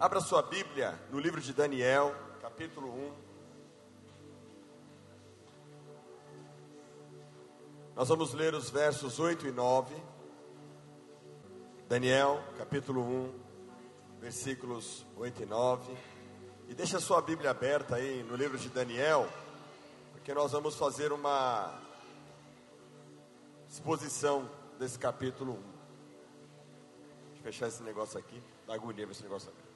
Abra sua Bíblia no livro de Daniel, capítulo 1. Nós vamos ler os versos 8 e 9. Daniel, capítulo 1, versículos 8 e 9. E deixa a sua Bíblia aberta aí no livro de Daniel, porque nós vamos fazer uma exposição desse capítulo 1. Deixa eu fechar esse negócio aqui, dá agonia esse negócio aqui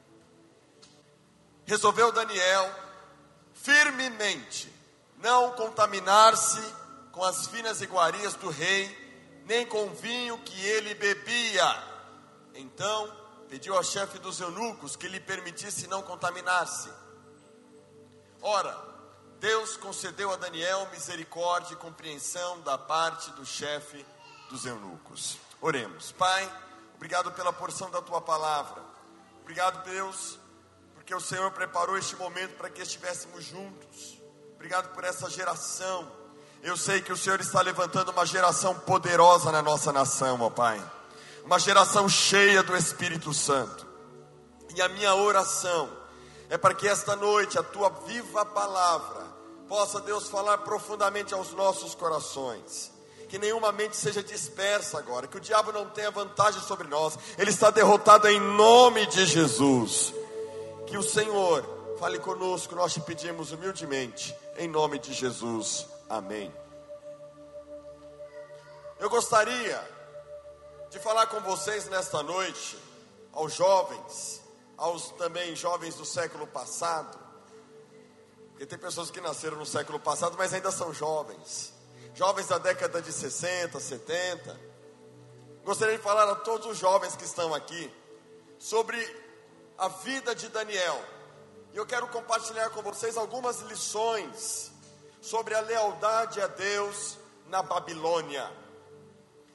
resolveu Daniel firmemente não contaminar-se com as finas iguarias do rei, nem com o vinho que ele bebia. Então pediu ao chefe dos eunucos que lhe permitisse não contaminar-se. Ora, Deus concedeu a Daniel misericórdia e compreensão da parte do chefe dos eunucos. Oremos. Pai, obrigado pela porção da tua palavra. Obrigado, Deus, porque o Senhor preparou este momento para que estivéssemos juntos. Obrigado por essa geração. Eu sei que o Senhor está levantando uma geração poderosa na nossa nação, ó Pai. Uma geração cheia do Espírito Santo. E a minha oração é para que esta noite a tua viva palavra possa, Deus, falar profundamente aos nossos corações. Que nenhuma mente seja dispersa agora, que o diabo não tenha vantagem sobre nós, ele está derrotado em nome de Jesus. Que o Senhor fale conosco, nós te pedimos humildemente, em nome de Jesus. Amém. Eu gostaria de falar com vocês nesta noite, aos jovens, aos também jovens do século passado, porque tem pessoas que nasceram no século passado, mas ainda são jovens, jovens da década de 60, 70. Gostaria de falar a todos os jovens que estão aqui sobre a vida de Daniel. E eu quero compartilhar com vocês algumas lições sobre a lealdade a Deus na Babilônia.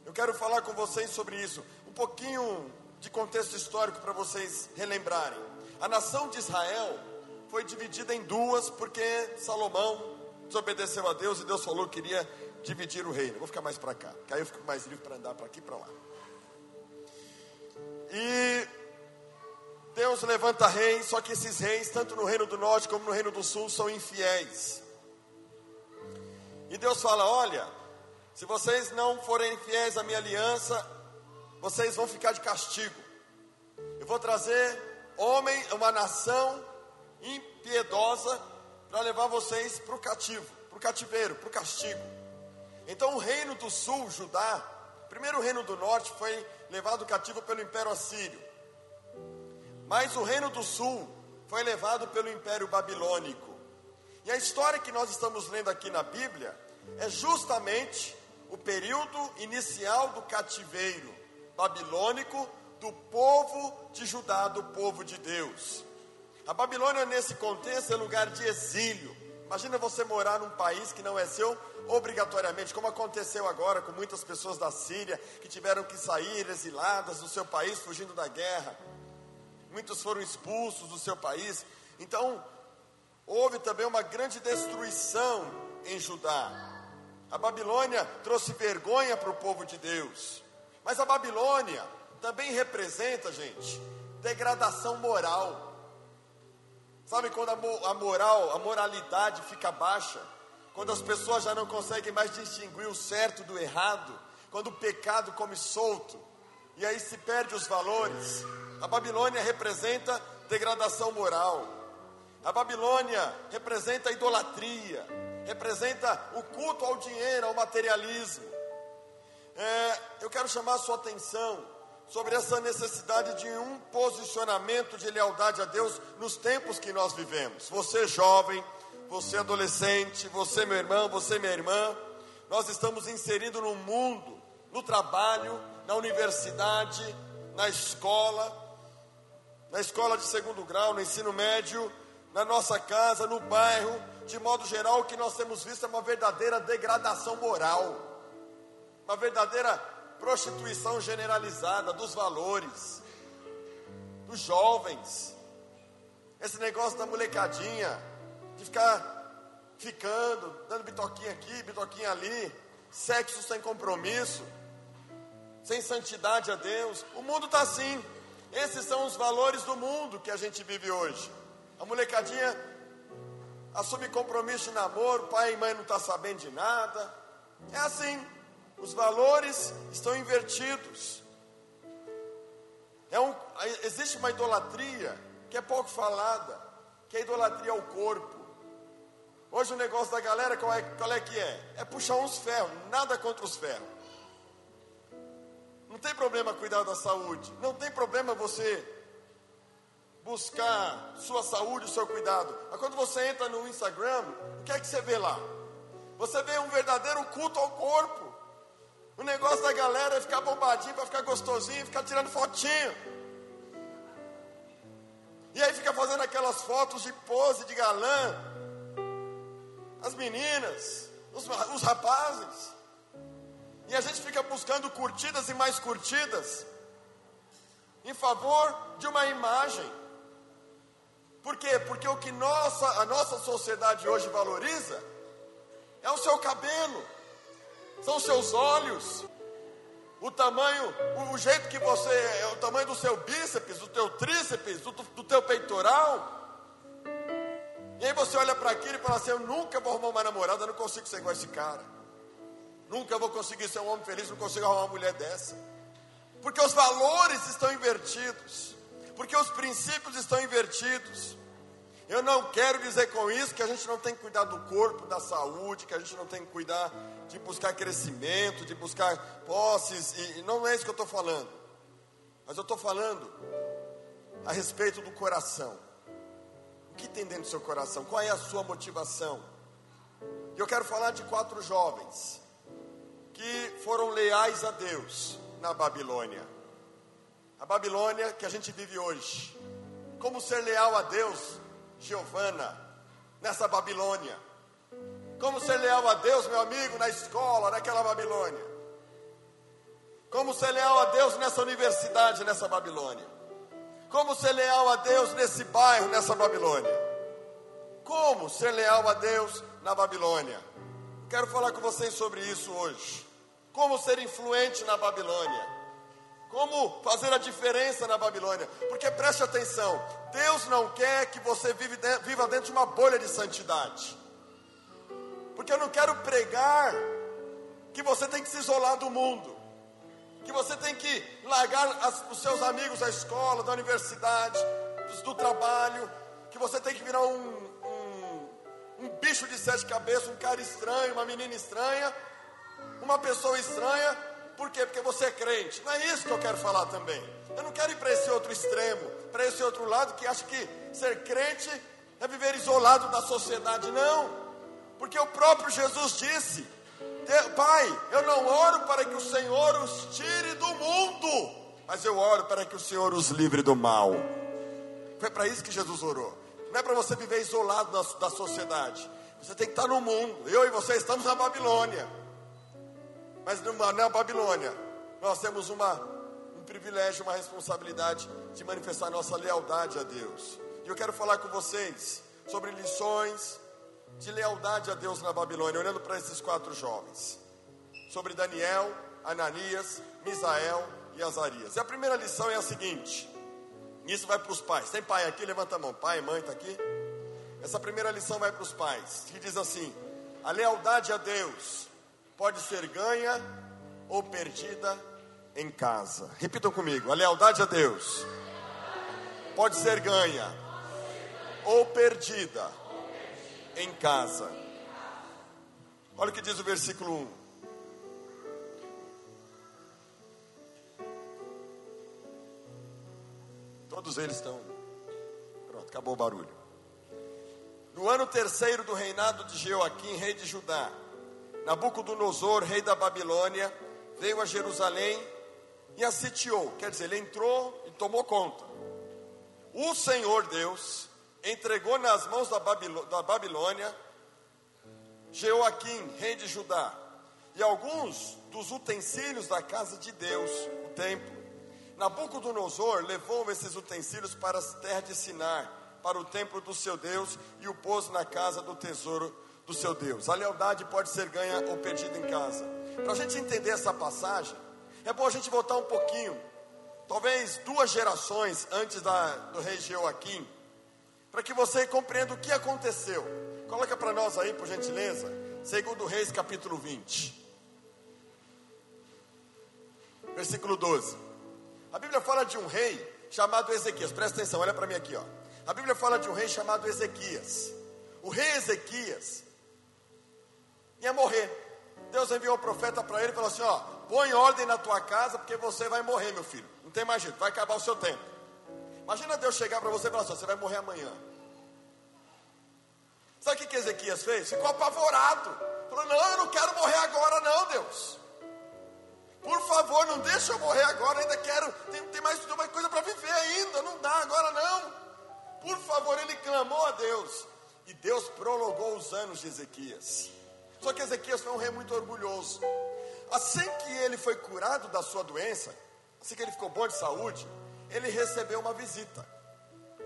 Eu quero falar com vocês sobre isso, um pouquinho de contexto histórico para vocês relembrarem. A nação de Israel foi dividida em duas porque Salomão desobedeceu a Deus e Deus falou que queria dividir o reino. vou ficar mais para cá, que aí eu fico mais livre para andar para aqui e para lá. E Deus levanta reis, só que esses reis, tanto no reino do norte como no reino do sul, são infiéis. E Deus fala: Olha, se vocês não forem fiéis à minha aliança, vocês vão ficar de castigo. Eu vou trazer homem, uma nação impiedosa, para levar vocês para o cativo, para o cativeiro, para o castigo. Então o reino do sul, Judá, primeiro o reino do norte foi levado cativo pelo Império Assírio. Mas o reino do sul foi levado pelo Império Babilônico. E a história que nós estamos lendo aqui na Bíblia é justamente o período inicial do cativeiro babilônico do povo de Judá, do povo de Deus. A Babilônia, nesse contexto, é lugar de exílio. Imagina você morar num país que não é seu obrigatoriamente, como aconteceu agora com muitas pessoas da Síria que tiveram que sair exiladas do seu país, fugindo da guerra muitos foram expulsos do seu país. Então, houve também uma grande destruição em Judá. A Babilônia trouxe vergonha para o povo de Deus. Mas a Babilônia também representa, gente, degradação moral. Sabe quando a moral, a moralidade fica baixa? Quando as pessoas já não conseguem mais distinguir o certo do errado? Quando o pecado come solto? E aí se perde os valores? A Babilônia representa degradação moral. A Babilônia representa idolatria, representa o culto ao dinheiro, ao materialismo. É, eu quero chamar a sua atenção sobre essa necessidade de um posicionamento de lealdade a Deus nos tempos que nós vivemos. Você jovem, você adolescente, você meu irmão, você minha irmã, nós estamos inseridos no mundo, no trabalho, na universidade, na escola, na escola de segundo grau, no ensino médio, na nossa casa, no bairro, de modo geral, o que nós temos visto é uma verdadeira degradação moral, uma verdadeira prostituição generalizada dos valores, dos jovens, esse negócio da molecadinha, de ficar ficando, dando bitoquinha aqui, bitoquinha ali, sexo sem compromisso, sem santidade a Deus. O mundo está assim. Esses são os valores do mundo que a gente vive hoje. A molecadinha assume compromisso de namoro, pai e mãe não estão tá sabendo de nada. É assim, os valores estão invertidos. É um, existe uma idolatria que é pouco falada, que é a idolatria ao corpo. Hoje o negócio da galera, qual é, qual é que é? É puxar uns ferros, nada contra os ferros. Não tem problema cuidar da saúde, não tem problema você buscar sua saúde, o seu cuidado. Mas quando você entra no Instagram, o que é que você vê lá? Você vê um verdadeiro culto ao corpo. O negócio da galera é ficar bombadinho para ficar gostosinho, ficar tirando fotinho. E aí fica fazendo aquelas fotos de pose de galã. As meninas, os, os rapazes. E a gente fica buscando curtidas e mais curtidas em favor de uma imagem. Por quê? Porque o que nossa, a nossa sociedade hoje valoriza é o seu cabelo, são os seus olhos, o tamanho, o, jeito que você, é o tamanho do seu bíceps, do teu tríceps, do, do teu peitoral. E aí você olha para aquilo e fala assim: Eu nunca vou arrumar uma namorada, eu não consigo ser igual a esse cara. Nunca vou conseguir ser um homem feliz, não consigo arrumar uma mulher dessa. Porque os valores estão invertidos porque os princípios estão invertidos. Eu não quero dizer com isso que a gente não tem que cuidar do corpo, da saúde, que a gente não tem que cuidar de buscar crescimento, de buscar posses, e, não é isso que eu estou falando. Mas eu estou falando a respeito do coração. O que tem dentro do seu coração? Qual é a sua motivação? E eu quero falar de quatro jovens que foram leais a Deus na Babilônia a Babilônia que a gente vive hoje. Como ser leal a Deus, Giovana, nessa Babilônia. Como ser leal a Deus, meu amigo, na escola, naquela Babilônia. Como ser leal a Deus nessa universidade, nessa Babilônia. Como ser leal a Deus nesse bairro, nessa Babilônia. Como ser leal a Deus na Babilônia. Quero falar com vocês sobre isso hoje. Como ser influente na Babilônia como fazer a diferença na Babilônia? Porque preste atenção: Deus não quer que você viva dentro de uma bolha de santidade. Porque eu não quero pregar que você tem que se isolar do mundo, que você tem que largar as, os seus amigos da escola, da universidade, do, trabalho, que você tem que virar um, um, um bicho de sete cabeças, um cara estranho, uma menina estranha, uma pessoa estranha por quê? Porque você é crente. Não é isso que eu quero falar também. Eu não quero ir para esse outro extremo, para esse outro lado que acha que ser crente é viver isolado da sociedade. Não. Porque o próprio Jesus disse: Pai, eu não oro para que o Senhor os tire do mundo, mas eu oro para que o Senhor os livre do mal. Foi para isso que Jesus orou. Não é para você viver isolado da, da sociedade. Você tem que estar no mundo. Eu e você estamos na Babilônia. Mas na Babilônia, nós temos uma, um privilégio, uma responsabilidade de manifestar nossa lealdade a Deus. E eu quero falar com vocês sobre lições de lealdade a Deus na Babilônia, olhando para esses quatro jovens. Sobre Daniel, Ananias, Misael e Azarias. E a primeira lição é a seguinte: isso vai para os pais. Tem pai aqui? Levanta a mão. Pai, mãe, está aqui? Essa primeira lição vai para os pais, que diz assim: a lealdade a Deus pode ser ganha ou perdida em casa. Repitam comigo: a lealdade a Deus pode ser ganha ou perdida em casa. Olha o que diz o versículo 1. Todos eles estão. Pronto, acabou o barulho. No ano terceiro do reinado de Jeoaquim, rei de Judá, Nabucodonosor, rei da Babilônia, veio a Jerusalém e a sitiou. Quer dizer, ele entrou e tomou conta. O Senhor Deus entregou nas mãos da, Babilô da Babilônia Jeoaquim, rei de Judá, e alguns dos utensílios da casa de Deus, o templo. Nabucodonosor levou esses utensílios para as terras de Sinar, para o templo do seu Deus, e o pôs na casa do tesouro do seu Deus. A lealdade pode ser ganha ou perdida em casa. Para a gente entender essa passagem, é bom a gente voltar um pouquinho talvez duas gerações antes da, do rei Jeoaquim, para que você compreenda o que aconteceu. Coloca para nós aí, por gentileza, segundo Reis capítulo 20. Versículo 12. A Bíblia fala de um rei chamado Ezequias. Presta atenção, olha para mim aqui, ó. A Bíblia fala de um rei chamado Ezequias. O rei Ezequias ia morrer. Deus enviou o profeta para ele e falou assim: Ó, põe ordem na tua casa, porque você vai morrer, meu filho. Não tem mais jeito, vai acabar o seu tempo. Imagina Deus chegar para você e falar assim: Você vai morrer amanhã. Sabe o que, que Ezequias fez? Ficou apavorado. Falou: Não, eu não quero morrer agora, não, Deus. Por favor, não deixa eu morrer agora, ainda quero. Tem, tem mais uma coisa para viver ainda, não dá agora não. Por favor, ele clamou a Deus. E Deus prolongou os anos de Ezequias. Só que Ezequias foi um rei muito orgulhoso. Assim que ele foi curado da sua doença, assim que ele ficou bom de saúde, ele recebeu uma visita.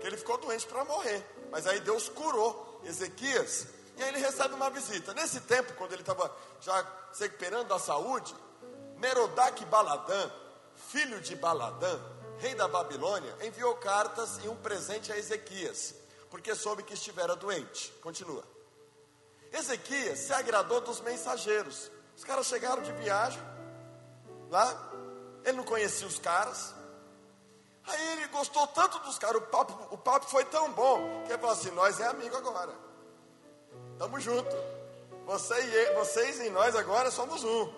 Que ele ficou doente para morrer. Mas aí Deus curou Ezequias e aí ele recebe uma visita. Nesse tempo, quando ele estava já se recuperando da saúde, Merodach Baladã, filho de Baladã, rei da Babilônia, enviou cartas e um presente a Ezequias, porque soube que estivera doente. Continua. Ezequias se agradou dos mensageiros. Os caras chegaram de viagem lá, ele não conhecia os caras. Aí ele gostou tanto dos caras, o papo, o papo foi tão bom, que ele falou assim: Nós é amigo agora, estamos juntos. Você e, vocês e nós agora somos um.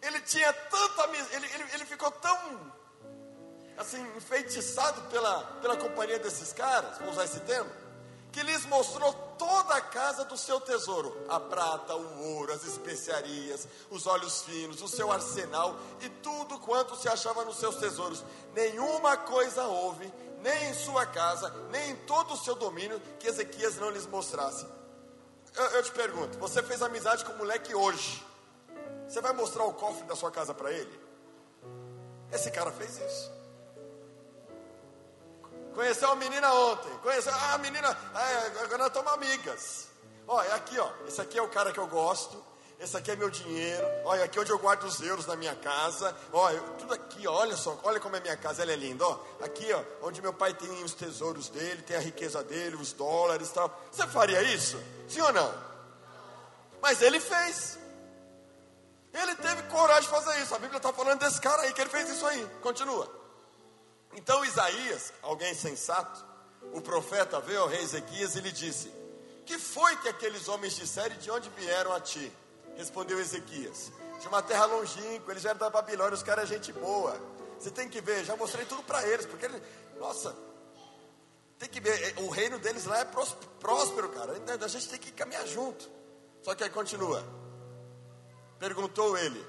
Ele tinha tanta ele, ele, ele ficou tão assim enfeitiçado pela, pela companhia desses caras, vamos usar esse termo que lhes mostrou toda a casa do seu tesouro: a prata, o ouro, as especiarias, os óleos finos, o seu arsenal e tudo quanto se achava nos seus tesouros. Nenhuma coisa houve, nem em sua casa, nem em todo o seu domínio, que Ezequias não lhes mostrasse. Eu, eu te pergunto: você fez amizade com o moleque hoje? Você vai mostrar o cofre da sua casa para ele? Esse cara fez isso. Conheceu uma menina ontem. Conheceu, ah, a menina, é, agora nós estamos amigas. Olha, é aqui, ó. Esse aqui é o cara que eu gosto. Esse aqui é meu dinheiro. Olha, aqui é onde eu guardo os euros na minha casa. Olha, tudo aqui, olha só, olha como é minha casa, ela é linda. Ó, aqui, ó, onde meu pai tem os tesouros dele, tem a riqueza dele, os dólares e tal. Você faria isso? Sim ou não? Mas ele fez. Ele teve coragem de fazer isso. A Bíblia está falando desse cara aí, que ele fez isso aí. Continua. Então Isaías, alguém sensato, o profeta veio ao rei Ezequias e lhe disse: Que foi que aqueles homens disseram e de onde vieram a ti? Respondeu Ezequias: De uma terra longínqua, eles eram da Babilônia, os caras é gente boa. Você tem que ver, já mostrei tudo para eles, porque eles, nossa, tem que ver, o reino deles lá é próspero, cara. A gente tem que caminhar junto. Só que aí continua. Perguntou ele: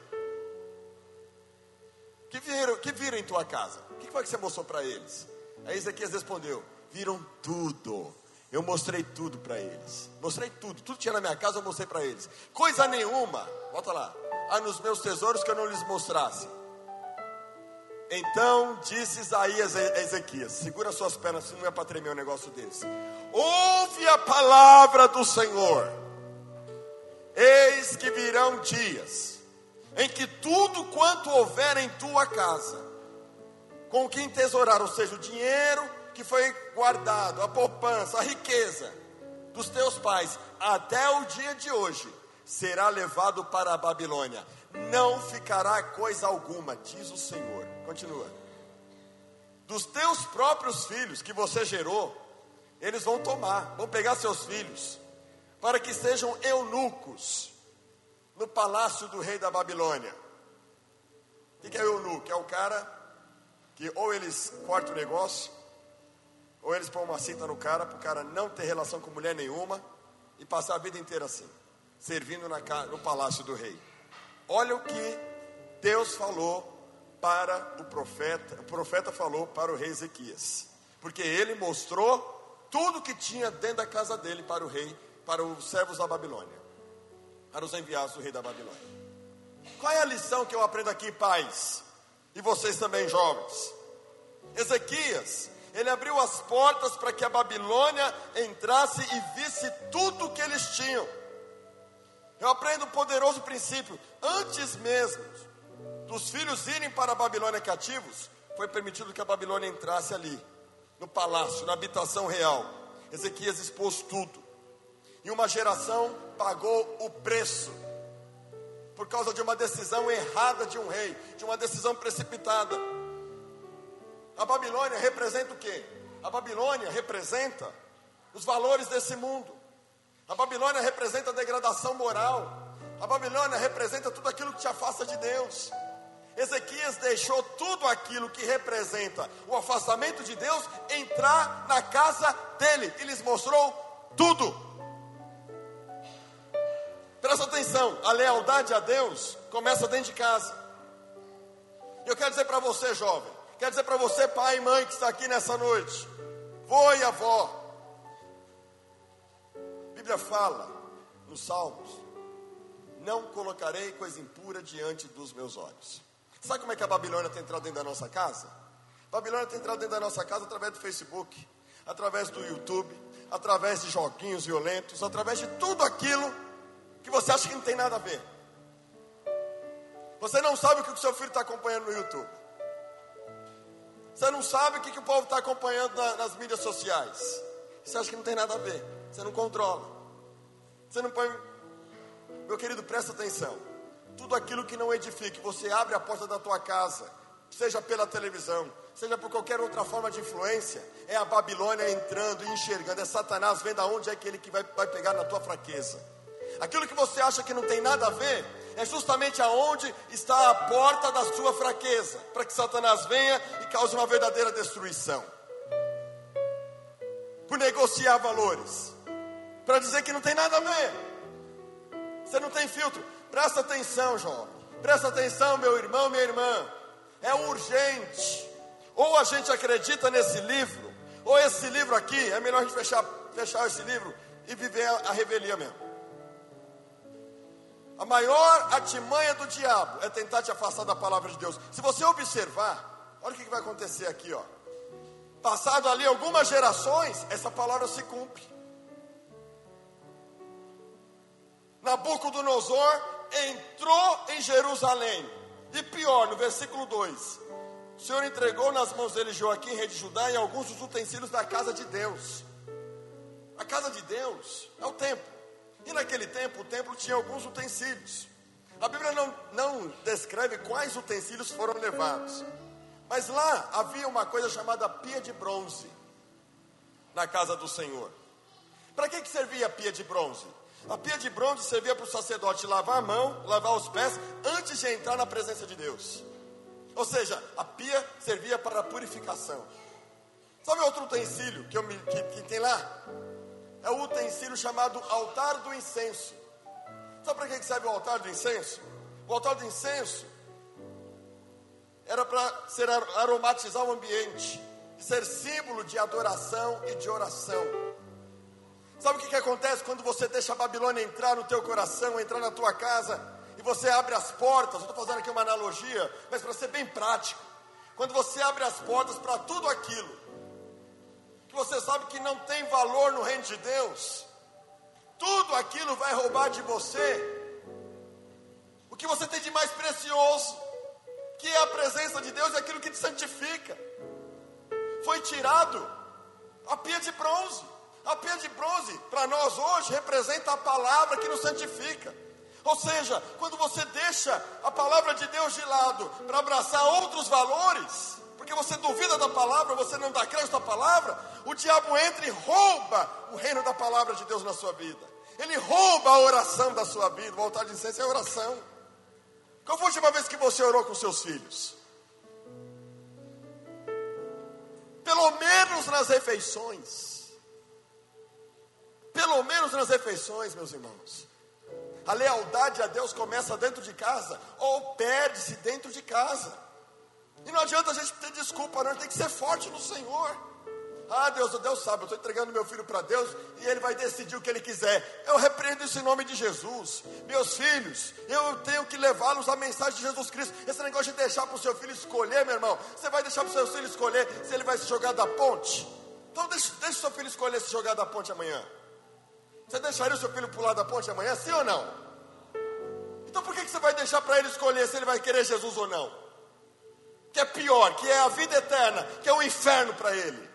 Que viram, que viram em tua casa? O que foi que você mostrou para eles? Aí Ezequias respondeu: Viram tudo. Eu mostrei tudo para eles. Mostrei tudo. Tudo tinha na minha casa, eu mostrei para eles. Coisa nenhuma, volta lá. Há nos meus tesouros que eu não lhes mostrasse. Então disse Isaías a Ezequias: Segura suas pernas, se não é para tremer um negócio desse. Ouve a palavra do Senhor. Eis que virão dias em que tudo quanto houver em tua casa com o que entesourar, ou seja, o dinheiro que foi guardado, a poupança, a riqueza dos teus pais, até o dia de hoje, será levado para a Babilônia. Não ficará coisa alguma, diz o Senhor. Continua. Dos teus próprios filhos que você gerou, eles vão tomar, vão pegar seus filhos, para que sejam eunucos no palácio do rei da Babilônia. O que é eunuco? É o cara que ou eles cortam o negócio, ou eles põem uma cinta no cara, para o cara não ter relação com mulher nenhuma e passar a vida inteira assim, servindo na, no palácio do rei. Olha o que Deus falou para o profeta, o profeta falou para o rei Ezequias, porque ele mostrou tudo que tinha dentro da casa dele para o rei, para os servos da Babilônia, para os enviados do rei da Babilônia. Qual é a lição que eu aprendo aqui, pais? e vocês também jovens. Ezequias, ele abriu as portas para que a Babilônia entrasse e visse tudo que eles tinham. Eu aprendo um poderoso princípio: antes mesmo dos filhos irem para a Babilônia cativos, foi permitido que a Babilônia entrasse ali, no palácio, na habitação real. Ezequias expôs tudo. E uma geração pagou o preço por causa de uma decisão errada de um rei, de uma decisão precipitada. A Babilônia representa o quê? A Babilônia representa os valores desse mundo. A Babilônia representa a degradação moral. A Babilônia representa tudo aquilo que te afasta de Deus. Ezequias deixou tudo aquilo que representa o afastamento de Deus entrar na casa dele e lhes mostrou tudo. Presta atenção, a lealdade a Deus começa dentro de casa. Eu quero dizer para você, jovem, quero dizer para você, pai e mãe que está aqui nessa noite, vô e avó. A Bíblia fala nos Salmos: Não colocarei coisa impura diante dos meus olhos. Sabe como é que a Babilônia tem entrado dentro da nossa casa? A Babilônia tem entrado dentro da nossa casa através do Facebook, através do YouTube, através de joguinhos violentos, através de tudo aquilo que você acha que não tem nada a ver. Você não sabe o que o seu filho está acompanhando no YouTube. Você não sabe o que, que o povo está acompanhando na, nas mídias sociais. Você acha que não tem nada a ver. Você não controla. Você não põe. Meu querido, presta atenção tudo aquilo que não edifique, você abre a porta da tua casa, seja pela televisão, seja por qualquer outra forma de influência, é a Babilônia entrando e enxergando, é Satanás vendo aonde é aquele que vai, vai pegar na tua fraqueza. Aquilo que você acha que não tem nada a ver, é justamente aonde está a porta da sua fraqueza, para que Satanás venha e cause uma verdadeira destruição. Por negociar valores, para dizer que não tem nada a ver. Você não tem filtro. Presta atenção, jovem. Presta atenção, meu irmão, minha irmã. É urgente. Ou a gente acredita nesse livro, ou esse livro aqui, é melhor a gente fechar, fechar esse livro e viver a, a revelia mesmo. A maior artimanha do diabo é tentar te afastar da palavra de Deus. Se você observar, olha o que vai acontecer aqui, ó. Passado ali algumas gerações, essa palavra se cumpre. Nabucodonosor entrou em Jerusalém. E pior, no versículo 2: O Senhor entregou nas mãos dele Joaquim, rei de Judá, e alguns dos utensílios da casa de Deus. A casa de Deus é o templo. E naquele tempo, o templo tinha alguns utensílios. A Bíblia não, não descreve quais utensílios foram levados. Mas lá havia uma coisa chamada pia de bronze na casa do Senhor. Para que, que servia a pia de bronze? A pia de bronze servia para o sacerdote lavar a mão, lavar os pés, antes de entrar na presença de Deus. Ou seja, a pia servia para a purificação. Sabe outro utensílio que, eu me, que, que tem lá? É o utensílio chamado altar do incenso. Sabe para que serve o altar do incenso? O altar do incenso era para ser aromatizar o ambiente, ser símbolo de adoração e de oração. Sabe o que, que acontece quando você deixa a Babilônia entrar no teu coração, entrar na tua casa, e você abre as portas? Estou fazendo aqui uma analogia, mas para ser bem prático. Quando você abre as portas para tudo aquilo você sabe que não tem valor no reino de Deus, tudo aquilo vai roubar de você o que você tem de mais precioso, que é a presença de Deus e aquilo que te santifica. Foi tirado a pia de bronze. A pia de bronze, para nós hoje, representa a palavra que nos santifica. Ou seja, quando você deixa a palavra de Deus de lado para abraçar outros valores, porque você duvida da palavra, você não dá crédito à palavra, o diabo entra e rouba o reino da palavra de Deus na sua vida. Ele rouba a oração da sua vida. O altar de incenso é oração. Qual foi a última vez que você orou com seus filhos? Pelo menos nas refeições. Pelo menos nas refeições, meus irmãos. A lealdade a Deus começa dentro de casa ou perde-se dentro de casa. E não adianta a gente ter desculpa, não, a gente tem que ser forte no Senhor. Ah, Deus, Deus sabe, eu estou entregando meu filho para Deus e ele vai decidir o que ele quiser. Eu repreendo isso em nome de Jesus. Meus filhos, eu tenho que levá-los à mensagem de Jesus Cristo. Esse negócio de deixar para o seu filho escolher, meu irmão, você vai deixar para o seu filho escolher se ele vai se jogar da ponte? Então deixe o seu filho escolher se jogar da ponte amanhã. Você deixaria o seu filho pular da ponte amanhã, sim ou não? Então por que você vai deixar para ele escolher se ele vai querer Jesus ou não? Que é pior, que é a vida eterna, que é o inferno para ele.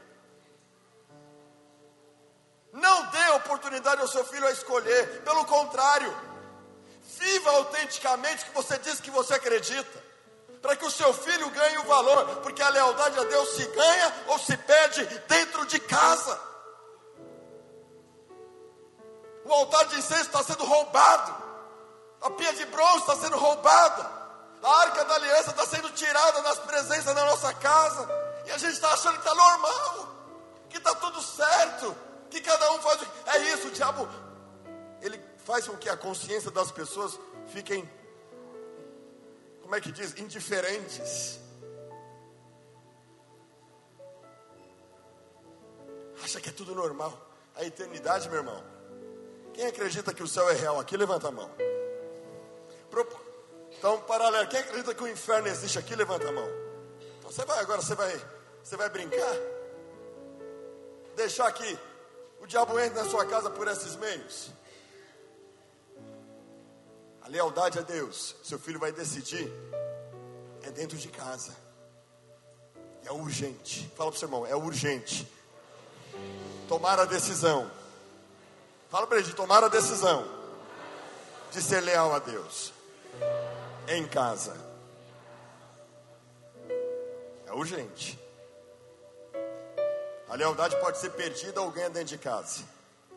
Não dê oportunidade ao seu filho a escolher, pelo contrário, viva autenticamente o que você diz que você acredita, para que o seu filho ganhe o valor, porque a lealdade a Deus se ganha ou se perde dentro de casa. O altar de incenso está sendo roubado, a pia de bronze está sendo roubada, a arca da aliança está sendo tirada das presenças da nossa casa, e a gente está achando que está normal, que está tudo certo que cada um faz. É isso, o diabo, ele faz com que a consciência das pessoas fiquem, como é que diz, indiferentes. Acha que é tudo normal. A eternidade, meu irmão. Quem acredita que o céu é real aqui, levanta a mão. Então, paralelo, quem acredita que o inferno existe aqui, levanta a mão. Então você vai agora, você vai, você vai brincar? Deixar aqui o diabo entra na sua casa por esses meios. A lealdade a Deus, seu filho vai decidir, é dentro de casa. É urgente. Fala para o seu irmão, é urgente. Tomar a decisão. Fala para ele de tomar a decisão de ser leal a Deus. Em casa. É urgente. A lealdade pode ser perdida ou ganha dentro de casa.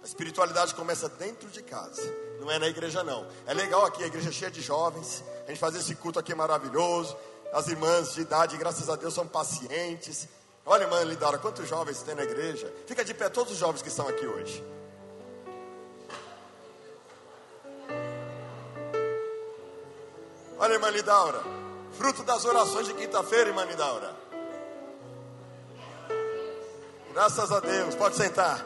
A espiritualidade começa dentro de casa, não é na igreja não. É legal aqui, a igreja é cheia de jovens, a gente faz esse culto aqui maravilhoso. As irmãs de idade, graças a Deus, são pacientes. Olha, irmã Lidara, quantos jovens tem na igreja? Fica de pé todos os jovens que estão aqui hoje. Olha, irmã Lidaura, fruto das orações de quinta-feira, irmã Lidaura. Graças a Deus. Pode sentar.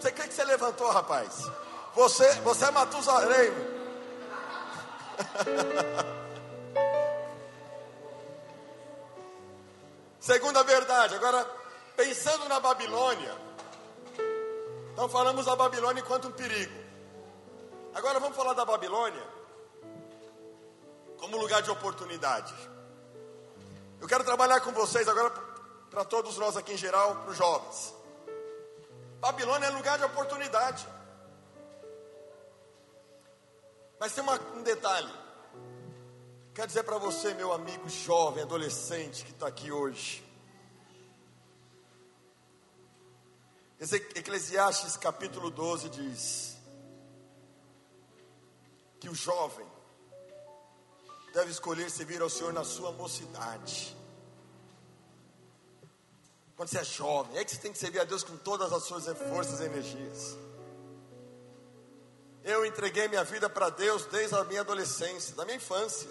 Você que que você levantou, rapaz? Você, você é Matusalém. Segunda verdade. Agora, pensando na Babilônia. Então falamos da Babilônia enquanto um perigo. Agora vamos falar da Babilônia como lugar de oportunidade. Eu quero trabalhar com vocês agora para todos nós aqui em geral, para os jovens. Babilônia é lugar de oportunidade. Mas tem uma, um detalhe. Quero dizer para você, meu amigo jovem, adolescente que está aqui hoje. Eclesiastes capítulo 12 diz que o jovem deve escolher servir ao Senhor na sua mocidade quando você é jovem, é que você tem que servir a Deus com todas as suas forças e energias. Eu entreguei minha vida para Deus desde a minha adolescência, da minha infância.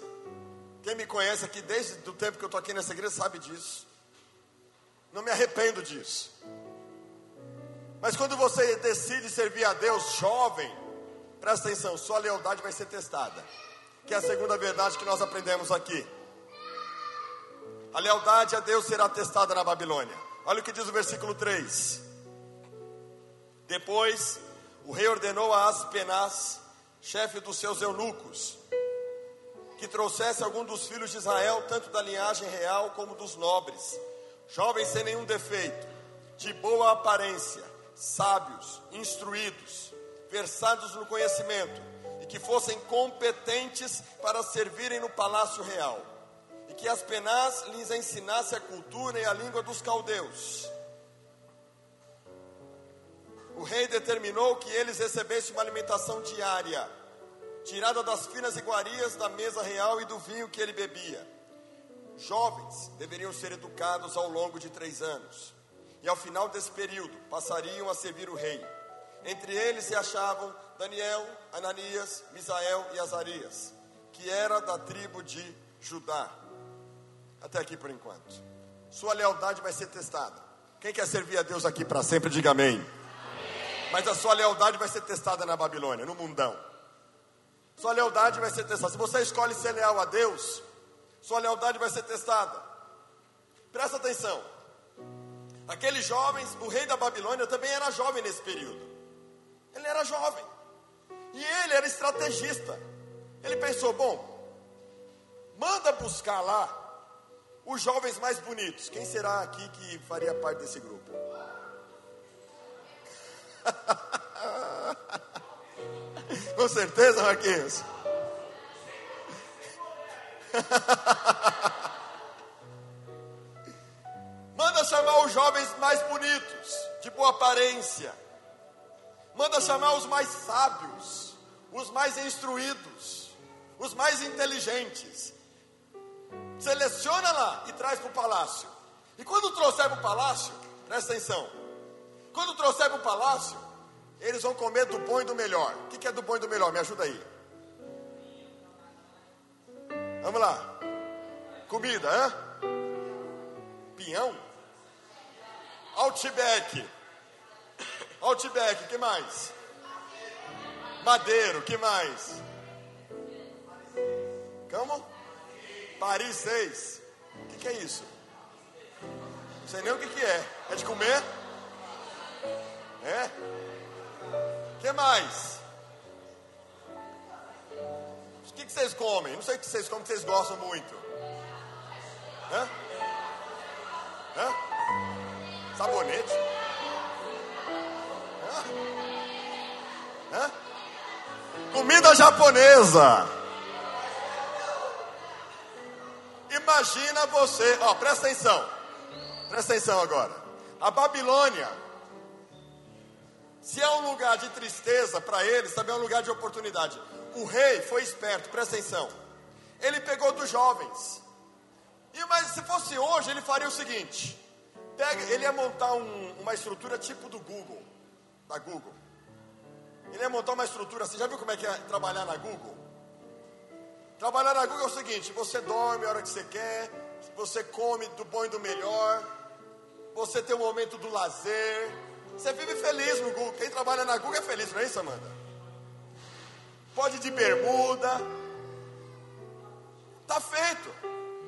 Quem me conhece aqui desde o tempo que eu estou aqui nessa igreja sabe disso. Não me arrependo disso. Mas quando você decide servir a Deus jovem, presta atenção, sua lealdade vai ser testada. Que é a segunda verdade que nós aprendemos aqui. A lealdade a Deus será testada na Babilônia. Olha o que diz o versículo 3. Depois, o rei ordenou a Aspenaz, chefe dos seus eunucos, que trouxesse algum dos filhos de Israel, tanto da linhagem real como dos nobres, jovens sem nenhum defeito, de boa aparência, sábios, instruídos, versados no conhecimento, e que fossem competentes para servirem no palácio real e que Aspenaz lhes ensinasse a cultura e a língua dos caldeus. O rei determinou que eles recebessem uma alimentação diária, tirada das finas iguarias da mesa real e do vinho que ele bebia. Jovens deveriam ser educados ao longo de três anos, e ao final desse período passariam a servir o rei. Entre eles se achavam Daniel, Ananias, Misael e Azarias, que era da tribo de Judá. Até aqui por enquanto. Sua lealdade vai ser testada. Quem quer servir a Deus aqui para sempre, diga amém. amém. Mas a sua lealdade vai ser testada na Babilônia, no mundão. Sua lealdade vai ser testada. Se você escolhe ser leal a Deus, sua lealdade vai ser testada. Presta atenção. Aqueles jovens, o rei da Babilônia também era jovem nesse período. Ele era jovem. E ele era estrategista. Ele pensou: bom, manda buscar lá os jovens mais bonitos. Quem será aqui que faria parte desse grupo? Com certeza, Marquinhos. Manda chamar os jovens mais bonitos, de boa aparência. Manda chamar os mais sábios, os mais instruídos, os mais inteligentes. Seleciona lá e traz para o palácio. E quando trouxer para o palácio, presta atenção. Quando trouxer para o palácio, eles vão comer do bom e do melhor. O que é do bom e do melhor? Me ajuda aí. Vamos lá. Comida, hã? Pinhão? Outback. Outback, que mais? Madeiro, que mais? Como? Paris 6. O que, que é isso? Não sei nem o que, que é. É de comer? É? Que mais? O que, que vocês comem? Não sei o que vocês comem, que vocês gostam muito. Hã? Hã? Sabonete? Hã? Comida japonesa. Imagina você, ó, presta atenção. Presta atenção agora. A Babilônia, se é um lugar de tristeza para eles, também é um lugar de oportunidade. O rei foi esperto, presta atenção. Ele pegou dos jovens. E mas se fosse hoje, ele faria o seguinte: pega, ele ia montar um, uma estrutura tipo do Google, da Google. Ele ia montar uma estrutura assim. Já viu como é que é trabalhar na Google? Trabalhar na Google é o seguinte: você dorme a hora que você quer, você come do bom e do melhor, você tem o momento do lazer, você vive feliz no Google. Quem trabalha na Google é feliz, não é isso, Amanda? Pode ir de bermuda. Está feito.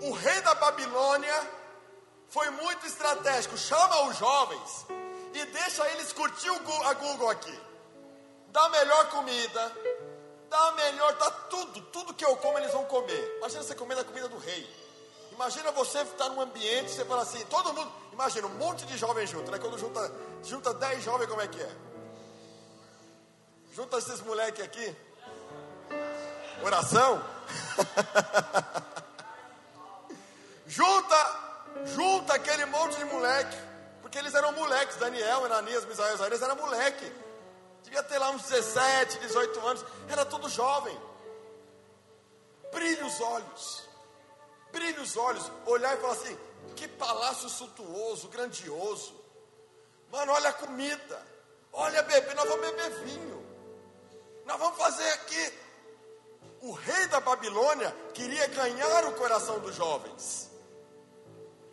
O rei da Babilônia foi muito estratégico. Chama os jovens e deixa eles curtir a Google aqui. Dá melhor comida, dá melhor, dá tudo, tudo que eu como eles vão comer. Imagina você comer a comida do rei. Imagina você estar num ambiente, você fala assim, todo mundo, imagina um monte de jovens junto, né? Quando junta, junta 10 jovens, como é que é? Junta esses moleques aqui, Oração? junta, junta aquele monte de moleque. Porque eles eram moleques. Daniel, Ananias, Misael, Zarias era moleque. Devia ter lá uns 17, 18 anos. Era tudo jovem. Brilha os olhos. Brilha os olhos. Olhar e falar assim: que palácio suntuoso, grandioso. Mano, olha a comida. Olha, bebê, nós vamos beber vinho. Nós vamos fazer aqui o rei da Babilônia queria ganhar o coração dos jovens,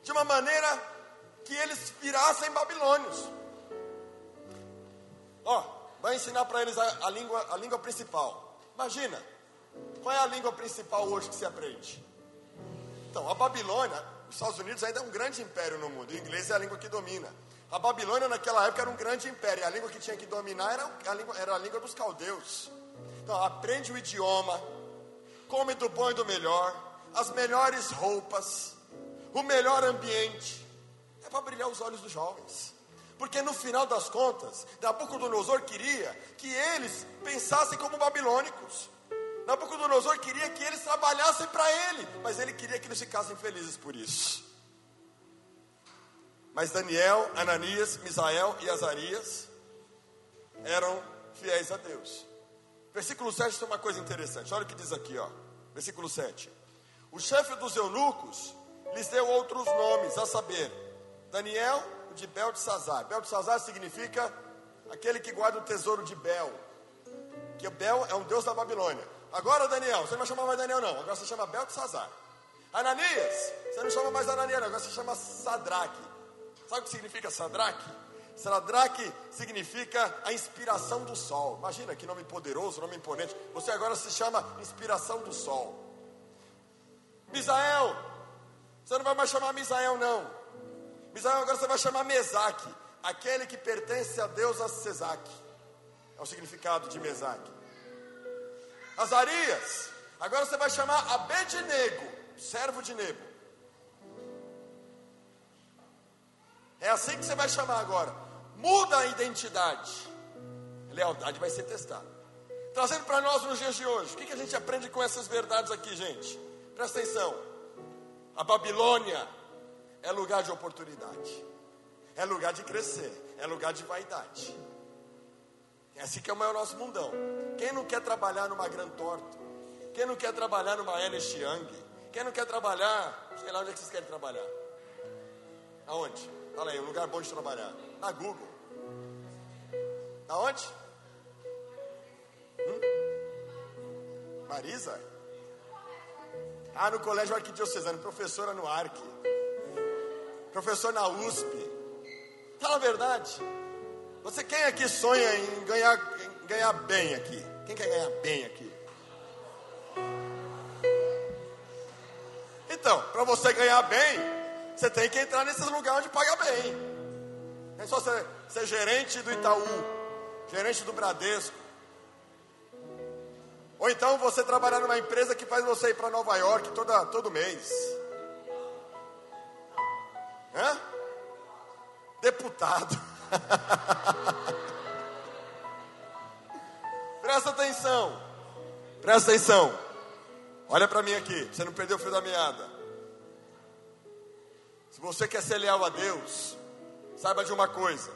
de uma maneira que eles virassem babilônios. Ó, vai ensinar para eles a, a, língua, a língua principal. Imagina, qual é a língua principal hoje que se aprende? Então, a Babilônia, os Estados Unidos ainda é um grande império no mundo, o inglês é a língua que domina. A Babilônia naquela época era um grande império, e a língua que tinha que dominar era a língua, era a língua dos caldeus. Então, aprende o idioma, come do bom e do melhor, as melhores roupas, o melhor ambiente. Para brilhar os olhos dos jovens. Porque no final das contas, Nabucodonosor queria que eles pensassem como babilônicos. Nabucodonosor queria que eles trabalhassem para ele, mas ele queria que eles ficassem felizes por isso. Mas Daniel, Ananias, Misael e Azarias eram fiéis a Deus. Versículo 7 tem uma coisa interessante. Olha o que diz aqui, ó. Versículo 7. O chefe dos eunucos lhes deu outros nomes, a saber, Daniel, o de Bel de Sazar. Bel de Sazar significa aquele que guarda o tesouro de Bel. Que Bel é um deus da Babilônia. Agora, Daniel, você não vai chamar mais Daniel, não. Agora você chama Bel de Sazar. Ananias, você não chama mais Ananias. Agora você chama Sadraque. Sabe o que significa Sadraque? Sadraque significa a inspiração do sol. Imagina que nome poderoso, nome imponente. Você agora se chama inspiração do sol. Misael, você não vai mais chamar Misael, não. Misael agora você vai chamar Mesaque, aquele que pertence a Deus a Cesaque. É o significado de Mesaque. Azarias, agora você vai chamar Abednego, servo de Nebo. É assim que você vai chamar agora. Muda a identidade. Lealdade vai ser testada. Trazendo para nós nos dias de hoje, o que, que a gente aprende com essas verdades aqui, gente? Presta atenção. A Babilônia é lugar de oportunidade, é lugar de crescer, é lugar de vaidade. É assim que é o nosso mundão. Quem não quer trabalhar numa Gran Torto? Quem não quer trabalhar numa Ernest Young? Quem não quer trabalhar, sei lá onde é que vocês querem trabalhar? Aonde? Fala aí, um lugar bom de trabalhar. Na Google. Aonde? Hum? Marisa? Ah, no colégio arquidiocesano, professora no ARC. Professor na USP. Fala a verdade. Você quem aqui sonha em ganhar, em ganhar bem aqui? Quem quer ganhar bem aqui? Então, para você ganhar bem, você tem que entrar nesses lugares onde paga bem. É só ser, ser gerente do Itaú, gerente do Bradesco. Ou então você trabalhar numa empresa que faz você ir para Nova York toda, todo mês. Hã? Deputado. Presta atenção. Presta atenção. Olha para mim aqui. Você não perdeu o fio da meada. Se você quer ser leal a Deus, saiba de uma coisa: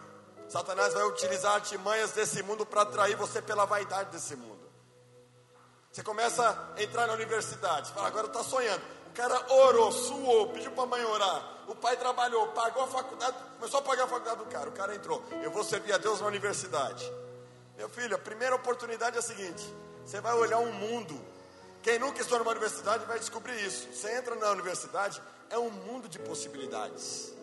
Satanás vai utilizar artimanhas desse mundo para atrair você pela vaidade desse mundo. Você começa a entrar na universidade, fala, agora está sonhando. O cara orou, suou, pediu para a mãe orar. O pai trabalhou, pagou a faculdade, começou a pagar a faculdade do cara. O cara entrou, eu vou servir a Deus na universidade. Meu filho, a primeira oportunidade é a seguinte: você vai olhar um mundo. Quem nunca estudou numa universidade vai descobrir isso. Você entra na universidade, é um mundo de possibilidades.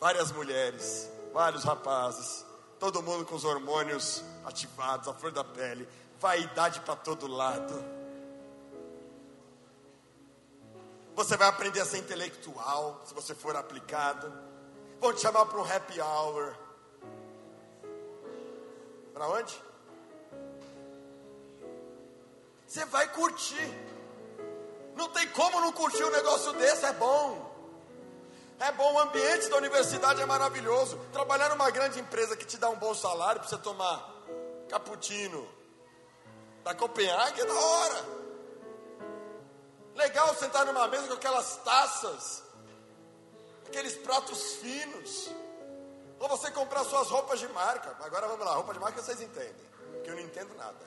Várias mulheres, vários rapazes, todo mundo com os hormônios ativados, a flor da pele, vaidade para todo lado. Você vai aprender a ser intelectual, se você for aplicado. Vão te chamar para um happy hour. Para onde? Você vai curtir. Não tem como não curtir um negócio desse, é bom. É bom, o ambiente da universidade é maravilhoso. Trabalhar numa grande empresa que te dá um bom salário para você tomar cappuccino, da Copenhague é da hora. Legal sentar numa mesa com aquelas taças, aqueles pratos finos. Ou você comprar suas roupas de marca. Agora vamos lá, roupa de marca vocês entendem. Que eu não entendo nada.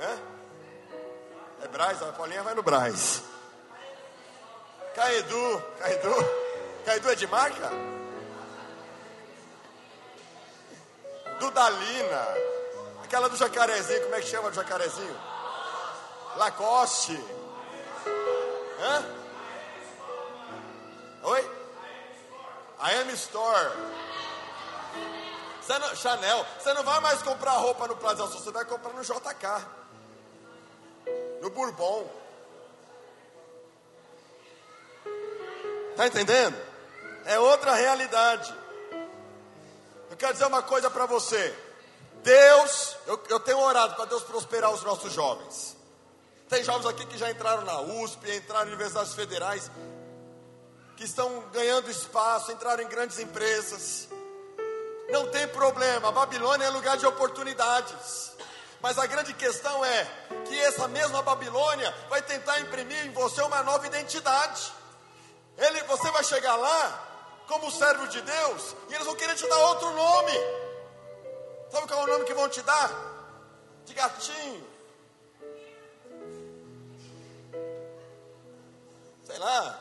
É? É Braz, a Paulinha vai no Braz. Caedu, Caedu. Caedu é de marca? Dudalina. Aquela do jacarezinho, como é que chama do jacarezinho? Lacoste. Hã? Oi? A M Store. Você não, Chanel. Você não vai mais comprar roupa no Plaza Sul, você vai comprar no JK. No Bourbon. Tá entendendo? É outra realidade. Eu quero dizer uma coisa para você. Deus, eu, eu tenho orado para Deus prosperar os nossos jovens. Tem jovens aqui que já entraram na USP, entraram em universidades federais, que estão ganhando espaço, entraram em grandes empresas. Não tem problema, Babilônia é lugar de oportunidades. Mas a grande questão é que essa mesma Babilônia vai tentar imprimir em você uma nova identidade. Ele, você vai chegar lá como servo de Deus e eles vão querer te dar outro nome. Sabe qual é o nome que vão te dar? De gatinho. Sei lá.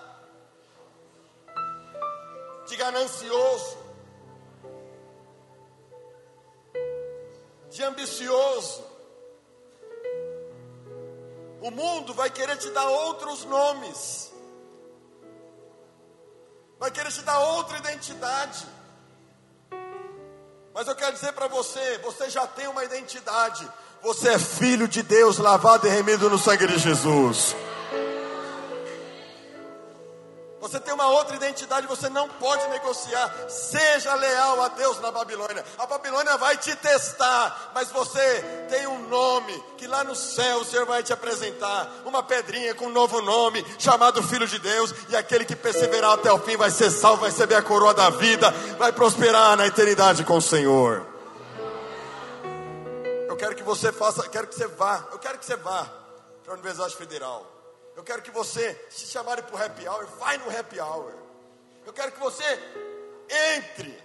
De ganancioso. De ambicioso. O mundo vai querer te dar outros nomes. Vai querer te dar outra identidade. Mas eu quero dizer para você: você já tem uma identidade. Você é filho de Deus, lavado e remido no sangue de Jesus. Você tem uma outra identidade, você não pode negociar. Seja leal a Deus na Babilônia. A Babilônia vai te testar, mas você tem um nome que lá no céu o Senhor vai te apresentar. Uma pedrinha com um novo nome, chamado Filho de Deus. E aquele que perseverar até o fim vai ser salvo, vai receber a coroa da vida, vai prosperar na eternidade com o Senhor. Eu quero que você faça, quero que você vá, eu quero que você vá para a Universidade Federal. Eu quero que você, se chamarem para o happy hour, vai no happy hour. Eu quero que você entre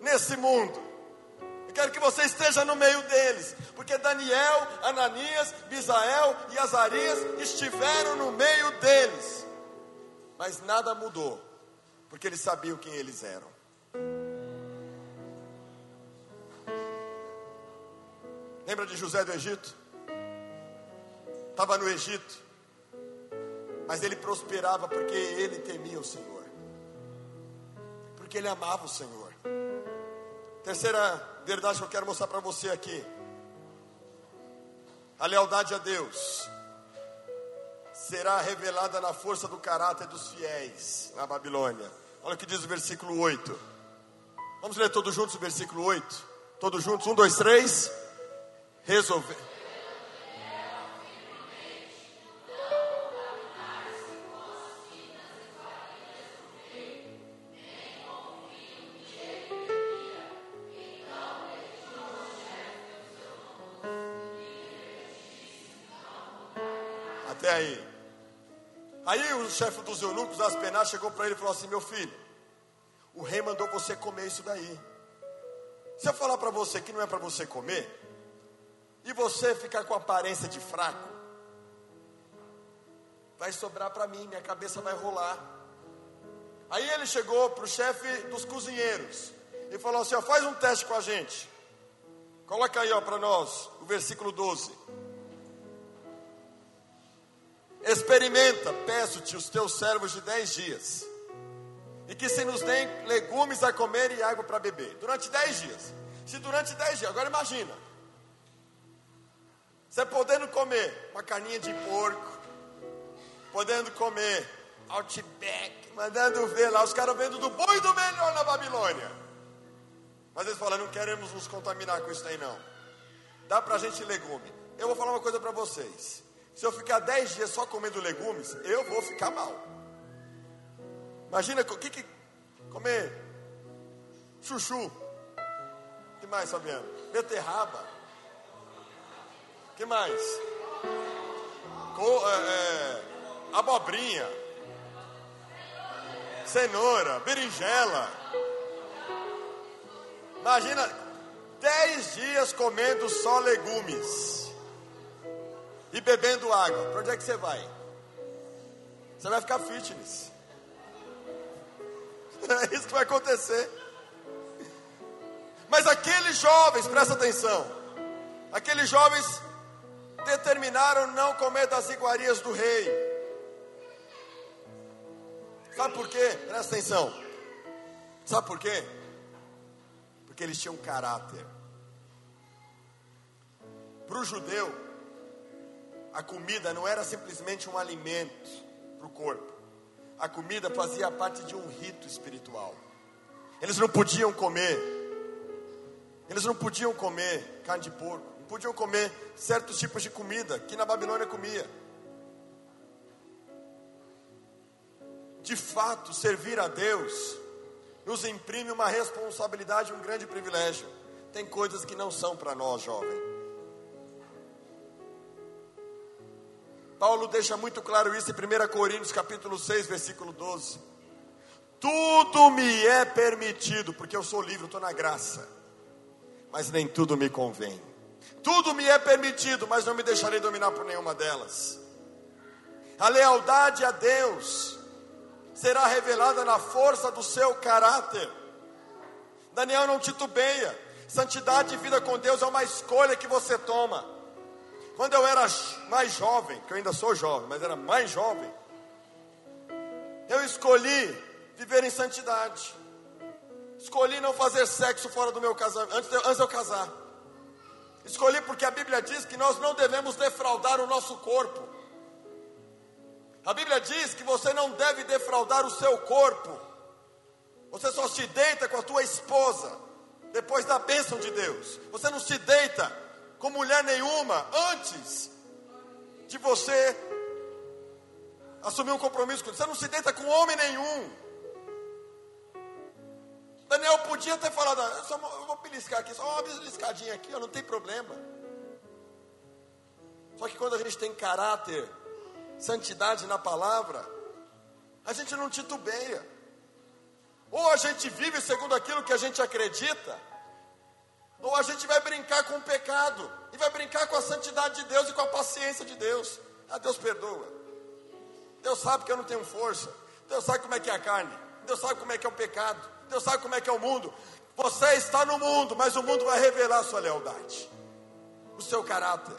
nesse mundo. Eu quero que você esteja no meio deles. Porque Daniel, Ananias, Misael e Azarias estiveram no meio deles. Mas nada mudou. Porque eles sabiam quem eles eram. Lembra de José do Egito? Estava no Egito mas ele prosperava porque ele temia o Senhor, porque ele amava o Senhor. Terceira verdade que eu quero mostrar para você aqui: a lealdade a Deus será revelada na força do caráter dos fiéis na Babilônia. Olha o que diz o versículo 8. Vamos ler todos juntos o versículo 8. Todos juntos, um, dois, três. Resolver. Dos eunucos, Aspenaz, chegou para ele e falou assim: Meu filho, o rei mandou você comer isso daí. Se eu falar para você que não é para você comer, e você ficar com aparência de fraco, vai sobrar para mim, minha cabeça vai rolar. Aí ele chegou para o chefe dos cozinheiros e falou assim: ó, faz um teste com a gente. Coloca aí para nós o versículo 12. Experimenta, peço-te, os teus servos de dez dias, e que se nos deem legumes a comer e água para beber, durante dez dias. Se durante dez dias, agora imagina, você podendo comer uma carninha de porco, podendo comer outback, mandando ver lá, os caras vendo do bom e do melhor na Babilônia. Mas eles falam, não queremos nos contaminar com isso aí não. Dá para a gente legume. Eu vou falar uma coisa para vocês. Se eu ficar dez dias só comendo legumes, eu vou ficar mal. Imagina o que, que comer chuchu. que mais, Fabiano? Beterraba. que mais? Co, é, é, abobrinha. Cenoura, berinjela. Imagina dez dias comendo só legumes e bebendo água, para onde é que você vai? Você vai ficar fitness. É isso que vai acontecer. Mas aqueles jovens, presta atenção, aqueles jovens determinaram não comer das iguarias do rei. Sabe por quê? Presta atenção. Sabe por quê? Porque eles tinham caráter. Para o judeu, a comida não era simplesmente um alimento para o corpo. A comida fazia parte de um rito espiritual. Eles não podiam comer. Eles não podiam comer carne de porco. Não podiam comer certos tipos de comida que na Babilônia comia. De fato, servir a Deus nos imprime uma responsabilidade, um grande privilégio. Tem coisas que não são para nós, jovem. Paulo deixa muito claro isso em 1 Coríntios capítulo 6, versículo 12. Tudo me é permitido, porque eu sou livre, estou na graça. Mas nem tudo me convém. Tudo me é permitido, mas não me deixarei dominar por nenhuma delas. A lealdade a Deus será revelada na força do seu caráter. Daniel não titubeia. Santidade e vida com Deus é uma escolha que você toma. Quando eu era mais jovem, que eu ainda sou jovem, mas era mais jovem, eu escolhi viver em santidade. Escolhi não fazer sexo fora do meu casamento, antes de, antes de eu casar. Escolhi porque a Bíblia diz que nós não devemos defraudar o nosso corpo. A Bíblia diz que você não deve defraudar o seu corpo. Você só se deita com a tua esposa depois da bênção de Deus. Você não se deita com mulher nenhuma antes de você assumir um compromisso com Deus. Você não se deita com homem nenhum. Daniel podia ter falado, eu, só, eu vou beliscar aqui, só uma beliscadinha aqui, não tem problema. Só que quando a gente tem caráter, santidade na palavra, a gente não titubeia. Ou a gente vive segundo aquilo que a gente acredita, ou a gente vai brincar com o pecado, e vai brincar com a santidade de Deus e com a paciência de Deus. Ah, Deus perdoa. Deus sabe que eu não tenho força. Deus sabe como é que é a carne. Deus sabe como é que é o pecado. Deus sabe como é que é o mundo. Você está no mundo, mas o mundo vai revelar a sua lealdade, o seu caráter.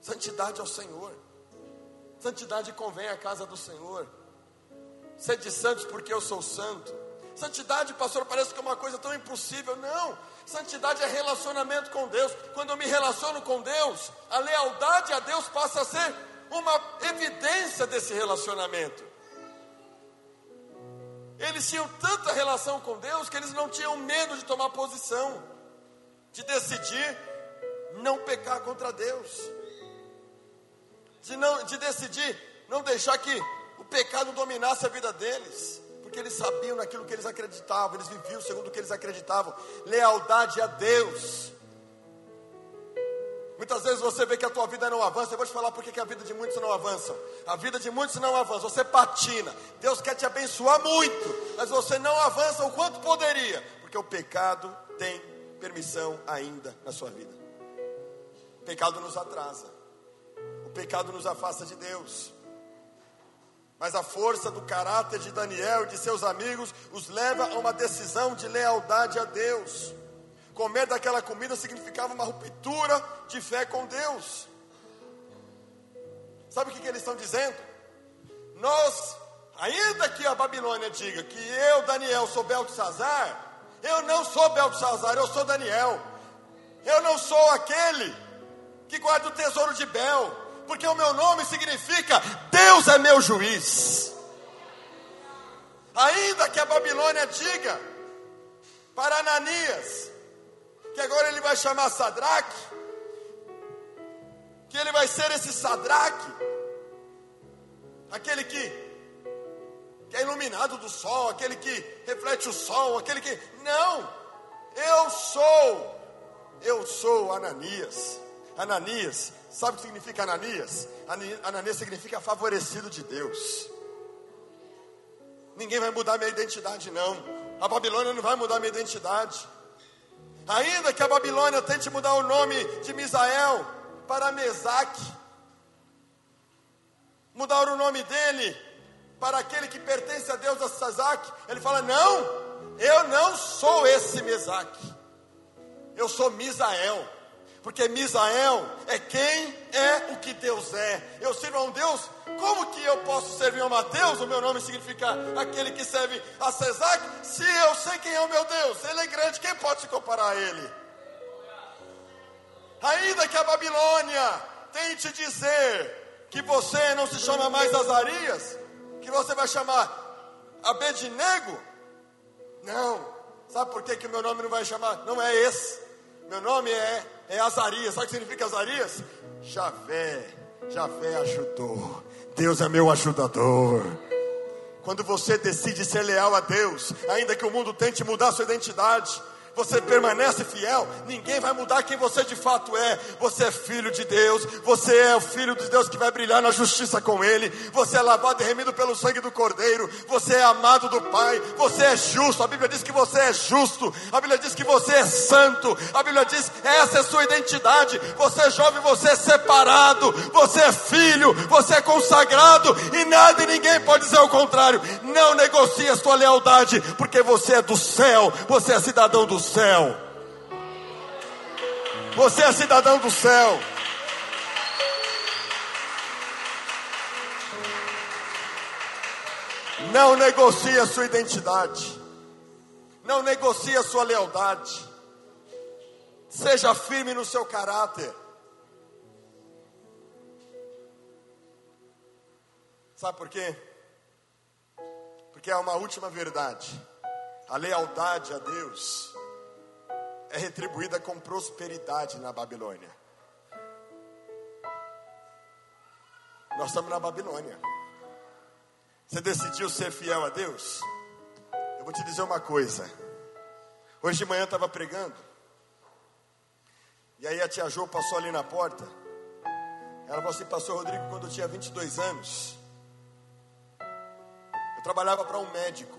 Santidade ao Senhor. Santidade convém à casa do Senhor. Sede santos porque eu sou santo. Santidade, pastor, parece que é uma coisa tão impossível. Não. Santidade é relacionamento com Deus. Quando eu me relaciono com Deus, a lealdade a Deus passa a ser uma evidência desse relacionamento. Eles tinham tanta relação com Deus que eles não tinham medo de tomar posição, de decidir não pecar contra Deus, de, não, de decidir não deixar que o pecado dominasse a vida deles, porque eles sabiam naquilo que eles acreditavam, eles viviam segundo o que eles acreditavam, lealdade a Deus. Muitas vezes você vê que a tua vida não avança. Eu vou te falar por que a vida de muitos não avança. A vida de muitos não avança. Você patina. Deus quer te abençoar muito, mas você não avança o quanto poderia, porque o pecado tem permissão ainda na sua vida. O pecado nos atrasa. O pecado nos afasta de Deus. Mas a força do caráter de Daniel e de seus amigos os leva a uma decisão de lealdade a Deus. Comer daquela comida significava uma ruptura de fé com Deus. Sabe o que, que eles estão dizendo? Nós, ainda que a Babilônia diga que eu, Daniel, sou Beltesazar, eu não sou Beltesazar, eu sou Daniel. Eu não sou aquele que guarda o tesouro de Bel, porque o meu nome significa Deus é meu juiz. Ainda que a Babilônia diga para Ananias, que agora ele vai chamar Sadraque, que ele vai ser esse Sadraque, aquele que, que é iluminado do sol, aquele que reflete o sol, aquele que. Não! Eu sou, eu sou Ananias. Ananias, sabe o que significa Ananias? Ananias significa favorecido de Deus. Ninguém vai mudar minha identidade, não. A Babilônia não vai mudar minha identidade. Ainda que a Babilônia tente mudar o nome de Misael para Mesaque, mudar o nome dele para aquele que pertence a Deus, a Sazaque, ele fala: Não, eu não sou esse Mesaque, eu sou Misael porque Misael é quem é o que Deus é. Eu sirvo a um Deus, como que eu posso servir a Mateus? O meu nome significa aquele que serve a Cesac, se eu sei quem é o meu Deus, ele é grande, quem pode se comparar a ele? Ainda que a Babilônia tente dizer que você não se chama mais Azarias, que você vai chamar Abednego, não, sabe por que o meu nome não vai chamar? Não é esse, meu nome é é Azarias. Sabe o que significa Azarias? Javé. Javé ajudou. Deus é meu ajudador. Quando você decide ser leal a Deus, ainda que o mundo tente mudar sua identidade, você permanece fiel, ninguém vai mudar quem você de fato é. Você é filho de Deus, você é o filho de Deus que vai brilhar na justiça com Ele. Você é lavado e remido pelo sangue do Cordeiro. Você é amado do Pai. Você é justo. A Bíblia diz que você é justo. A Bíblia diz que você é santo. A Bíblia diz essa é sua identidade. Você é jovem, você é separado. Você é filho, você é consagrado. E nada e ninguém pode dizer o contrário. Não negocie a sua lealdade, porque você é do céu. Você é cidadão do céu. Você é cidadão do céu. Não negocie a sua identidade. Não negocie a sua lealdade. Seja firme no seu caráter. Sabe por quê? Porque é uma última verdade. A lealdade a Deus é retribuída com prosperidade na Babilônia. Nós estamos na Babilônia. Você decidiu ser fiel a Deus? Eu vou te dizer uma coisa. Hoje de manhã eu estava pregando. E aí a tia Jo passou ali na porta. Ela falou assim, pastor Rodrigo, quando eu tinha 22 anos, eu trabalhava para um médico.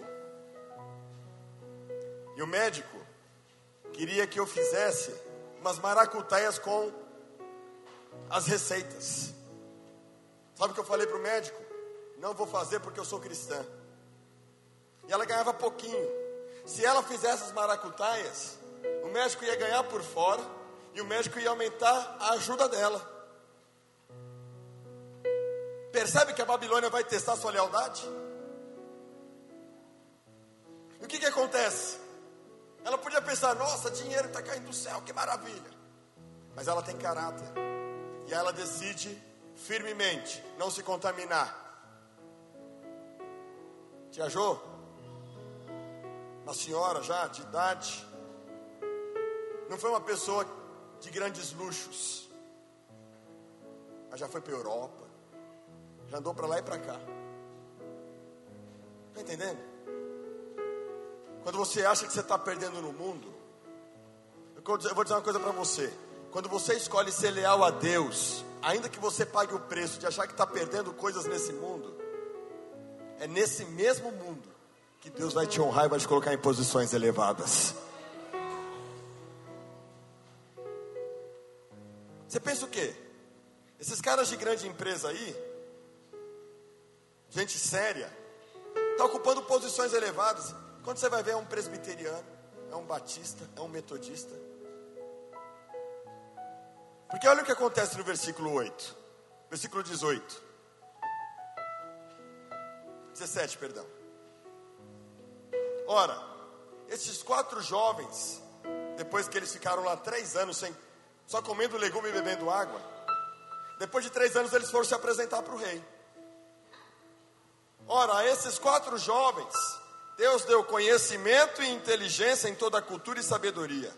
E o médico queria que eu fizesse umas maracutaias com as receitas. Sabe o que eu falei para o médico? Não vou fazer porque eu sou cristã. E ela ganhava pouquinho. Se ela fizesse as maracutaias, o médico ia ganhar por fora e o médico ia aumentar a ajuda dela. Percebe que a Babilônia vai testar sua lealdade? E o que, que acontece? Ela podia pensar: nossa, dinheiro está caindo do céu, que maravilha. Mas ela tem caráter. E ela decide firmemente não se contaminar. Tia Jô, uma senhora já de idade, não foi uma pessoa de grandes luxos, mas já foi para a Europa, já andou para lá e para cá. Está entendendo? Quando você acha que você está perdendo no mundo, eu vou dizer uma coisa para você. Quando você escolhe ser leal a Deus, ainda que você pague o preço de achar que está perdendo coisas nesse mundo, é nesse mesmo mundo que Deus vai te honrar e vai te colocar em posições elevadas. Você pensa o quê? Esses caras de grande empresa aí, gente séria, está ocupando posições elevadas. Quando você vai ver, é um presbiteriano, é um batista, é um metodista. Porque olha o que acontece no versículo 8, versículo 18, 17, perdão. Ora, esses quatro jovens, depois que eles ficaram lá três anos sem, só comendo legume e bebendo água, depois de três anos eles foram se apresentar para o rei. Ora, esses quatro jovens, Deus deu conhecimento e inteligência em toda a cultura e sabedoria.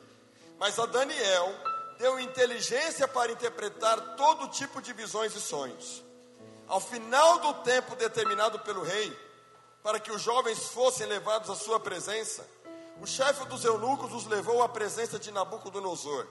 Mas a Daniel deu inteligência para interpretar todo tipo de visões e sonhos. Ao final do tempo determinado pelo rei, para que os jovens fossem levados à sua presença, o chefe dos eunucos os levou à presença de Nabucodonosor.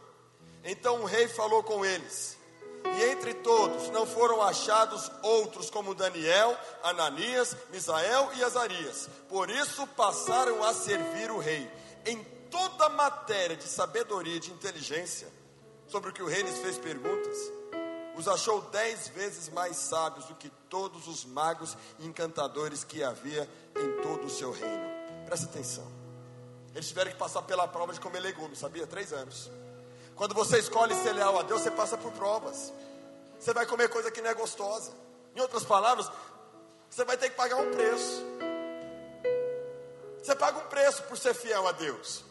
Então o rei falou com eles, e entre todos não foram achados outros como Daniel, Ananias, Misael e Azarias. Por isso passaram a servir o rei. Em toda matéria de sabedoria e de inteligência, sobre o que o rei lhes fez perguntas, os achou dez vezes mais sábios do que todos os magos e encantadores que havia em todo o seu reino. Presta atenção. Eles tiveram que passar pela prova de comer legumes, sabia? Três anos. Quando você escolhe ser leal a Deus, você passa por provas. Você vai comer coisa que não é gostosa. Em outras palavras, você vai ter que pagar um preço. Você paga um preço por ser fiel a Deus.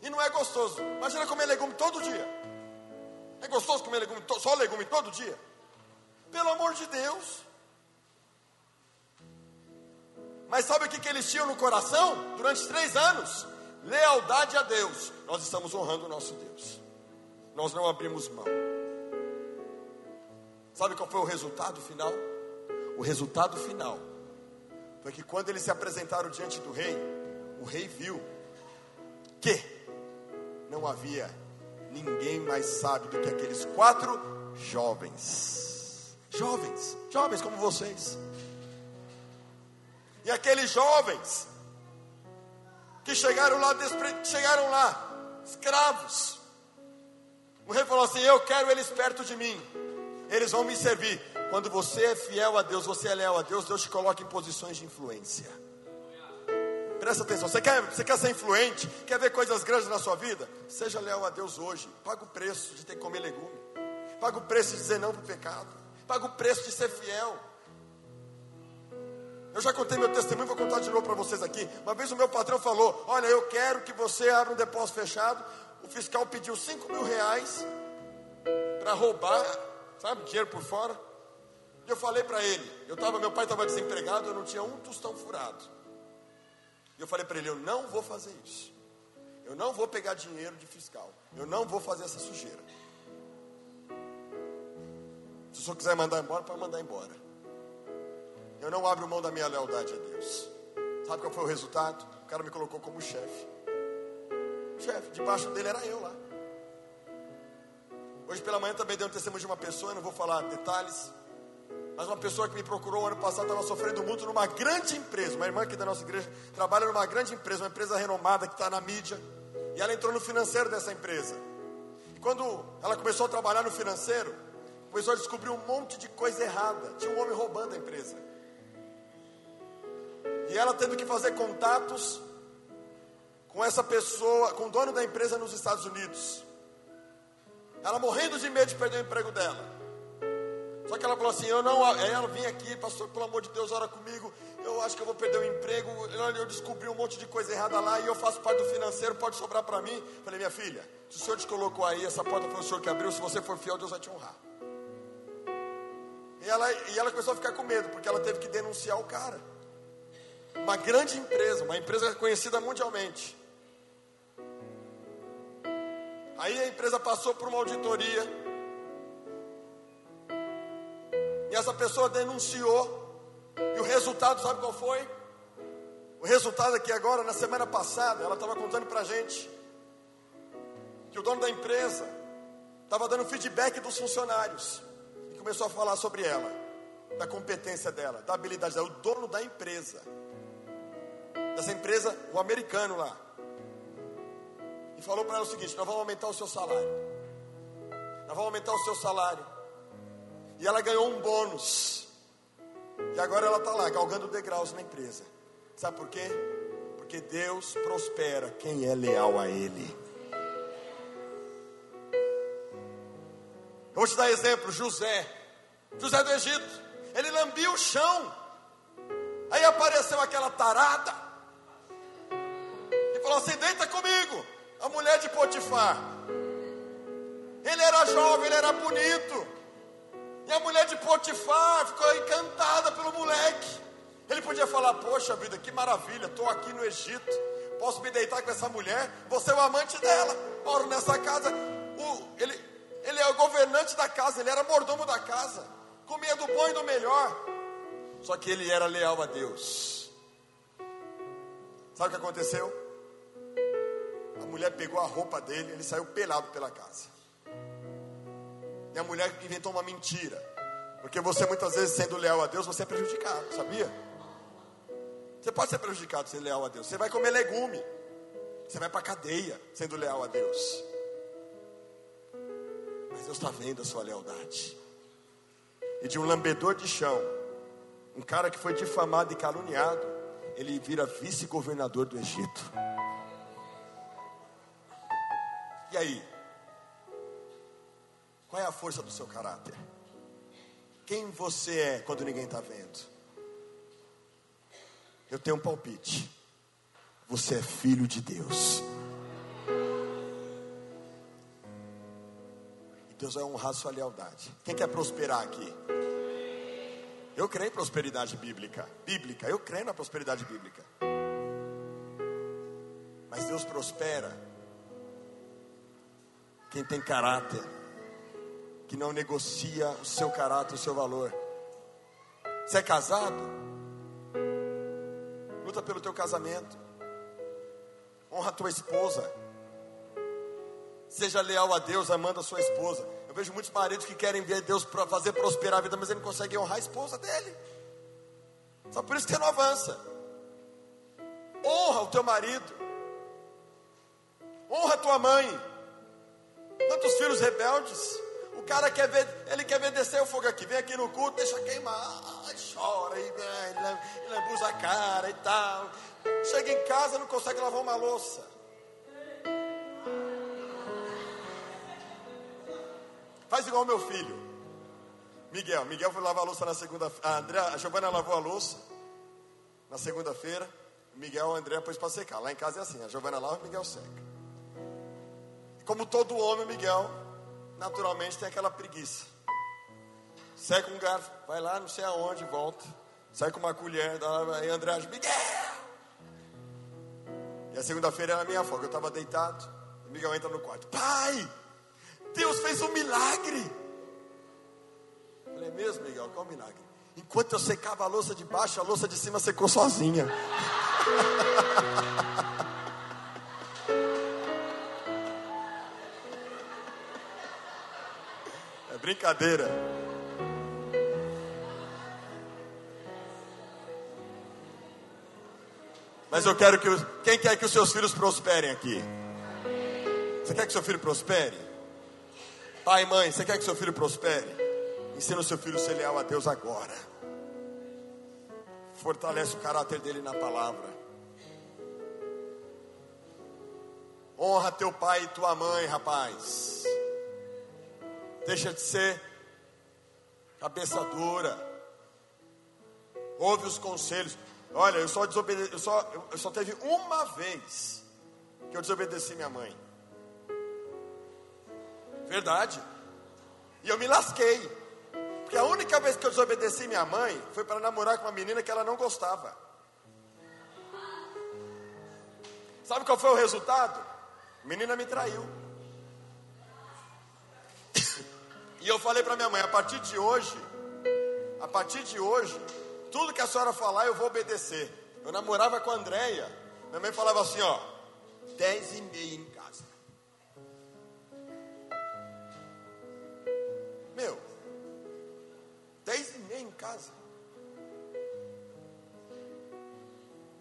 E não é gostoso. Imagina comer legume todo dia. É gostoso comer legume, só legume todo dia? Pelo amor de Deus. Mas sabe o que, que eles tinham no coração durante três anos? Lealdade a Deus. Nós estamos honrando o nosso Deus. Nós não abrimos mão. Sabe qual foi o resultado final? O resultado final foi que quando eles se apresentaram diante do rei, o rei viu que não havia ninguém mais sabe do que aqueles quatro jovens. Jovens, jovens como vocês. E aqueles jovens que chegaram lá, chegaram lá, escravos. O rei falou assim: Eu quero eles perto de mim, eles vão me servir. Quando você é fiel a Deus, você é leal a Deus, Deus te coloca em posições de influência. Presta atenção, você quer, você quer ser influente, quer ver coisas grandes na sua vida? Seja leal a Deus hoje. Paga o preço de ter que comer legume. Paga o preço de dizer não para o pecado. Paga o preço de ser fiel. Eu já contei meu testemunho, vou contar de novo para vocês aqui. Uma vez o meu patrão falou: Olha, eu quero que você abra um depósito fechado. O fiscal pediu 5 mil reais para roubar, sabe, dinheiro por fora. Eu falei para ele, eu tava, meu pai estava desempregado, eu não tinha um tostão furado. E eu falei para ele, eu não vou fazer isso. Eu não vou pegar dinheiro de fiscal. Eu não vou fazer essa sujeira. Se o senhor quiser mandar embora, pode mandar embora. Eu não abro mão da minha lealdade a Deus. Sabe qual foi o resultado? O cara me colocou como chefe. Chefe, debaixo dele era eu lá. Hoje pela manhã também deu um testemunho de uma pessoa, não vou falar detalhes. Mas uma pessoa que me procurou ano passado estava sofrendo muito numa grande empresa. Uma irmã aqui da nossa igreja trabalha numa grande empresa, uma empresa renomada que está na mídia. E ela entrou no financeiro dessa empresa. E quando ela começou a trabalhar no financeiro, começou a descobrir um monte de coisa errada. Tinha um homem roubando a empresa. E ela tendo que fazer contatos com essa pessoa, com o dono da empresa nos Estados Unidos. Ela morrendo de medo de perder o emprego dela. Só que ela falou assim: Eu não. Ela vinha aqui, pastor, pelo amor de Deus, ora comigo. Eu acho que eu vou perder o emprego. Eu descobri um monte de coisa errada lá e eu faço parte do financeiro, pode sobrar para mim. Falei, minha filha, se o Senhor te colocou aí, essa porta foi o Senhor que abriu. Se você for fiel, Deus vai te honrar. E ela, e ela começou a ficar com medo, porque ela teve que denunciar o cara. Uma grande empresa, uma empresa conhecida mundialmente. Aí a empresa passou por uma auditoria E essa pessoa denunciou. E o resultado, sabe qual foi? O resultado é que agora, na semana passada, ela estava contando para a gente que o dono da empresa estava dando feedback dos funcionários e começou a falar sobre ela, da competência dela, da habilidade dela, o dono da empresa, dessa empresa, o americano lá, e falou para ela o seguinte: nós vamos aumentar o seu salário, nós vamos aumentar o seu salário. E ela ganhou um bônus. E agora ela está lá, galgando degraus na empresa. Sabe por quê? Porque Deus prospera quem é leal a Ele. Vou te dar exemplo: José. José do Egito. Ele lambia o chão. Aí apareceu aquela tarada. E falou assim: Deita comigo. A mulher de Potifar. Ele era jovem, ele era bonito. E a mulher de Potifar ficou encantada pelo moleque. Ele podia falar: Poxa vida, que maravilha, estou aqui no Egito, posso me deitar com essa mulher, você é o amante dela, moro nessa casa. Ele, ele é o governante da casa, ele era mordomo da casa, comia do bom e do melhor. Só que ele era leal a Deus. Sabe o que aconteceu? Mulher pegou a roupa dele, ele saiu pelado pela casa. E a mulher inventou uma mentira. Porque você muitas vezes sendo leal a Deus, você é prejudicado, sabia? Você pode ser prejudicado sendo leal a Deus. Você vai comer legume. Você vai para a cadeia sendo leal a Deus. Mas Deus está vendo a sua lealdade. E de um lambedor de chão, um cara que foi difamado e caluniado, ele vira vice-governador do Egito. E aí? Qual é a força do seu caráter? Quem você é quando ninguém está vendo? Eu tenho um palpite. Você é filho de Deus. E Deus vai honrar sua lealdade. Quem quer prosperar aqui? Eu creio em prosperidade bíblica. Bíblica, eu creio na prosperidade bíblica. Mas Deus prospera quem tem caráter que não negocia o seu caráter, o seu valor. Você é casado? Luta pelo teu casamento. Honra a tua esposa. Seja leal a Deus, amando a sua esposa. Eu vejo muitos maridos que querem ver Deus para fazer prosperar a vida, mas ele não consegue honrar a esposa dele. Só por isso que ele não avança. Honra o teu marido. Honra a tua mãe. Tantos filhos rebeldes o cara quer ver, ele quer ver descer o fogo aqui, vem aqui no culto, deixa queimar, chora e lambuza a cara e tal. Chega em casa, não consegue lavar uma louça. Faz igual meu filho. Miguel, Miguel foi lavar a louça na segunda, a André, a Giovana lavou a louça na segunda-feira. Miguel, o André pôs para secar. Lá em casa é assim, a Giovana lava, o Miguel seca. Como todo homem, Miguel naturalmente tem aquela preguiça. sai com um garfo, vai lá, não sei aonde, volta. Sai com uma colher, aí André Miguel! E a segunda-feira era a minha folga, eu estava deitado. O Miguel entra no quarto, pai, Deus fez um milagre. Eu falei, é mesmo, Miguel, qual milagre? Enquanto eu secava a louça de baixo, a louça de cima secou sozinha. brincadeira. Mas eu quero que. Quem quer que os seus filhos prosperem aqui? Você quer que seu filho prospere? Pai mãe, você quer que seu filho prospere? Ensina o seu filho a ser leal a Deus agora. Fortalece o caráter dele na palavra. Honra teu pai e tua mãe, rapaz. Deixa de ser cabeça dura. Ouve os conselhos. Olha, eu só desobedeci, eu só, eu só teve uma vez que eu desobedeci minha mãe. Verdade. E eu me lasquei. Porque a única vez que eu desobedeci minha mãe foi para namorar com uma menina que ela não gostava. Sabe qual foi o resultado? A menina me traiu. E eu falei para minha mãe: a partir de hoje, a partir de hoje, tudo que a senhora falar, eu vou obedecer. Eu namorava com a Andréia. Minha mãe falava assim, ó. Dez e meia em casa. Meu. Dez e meia em casa.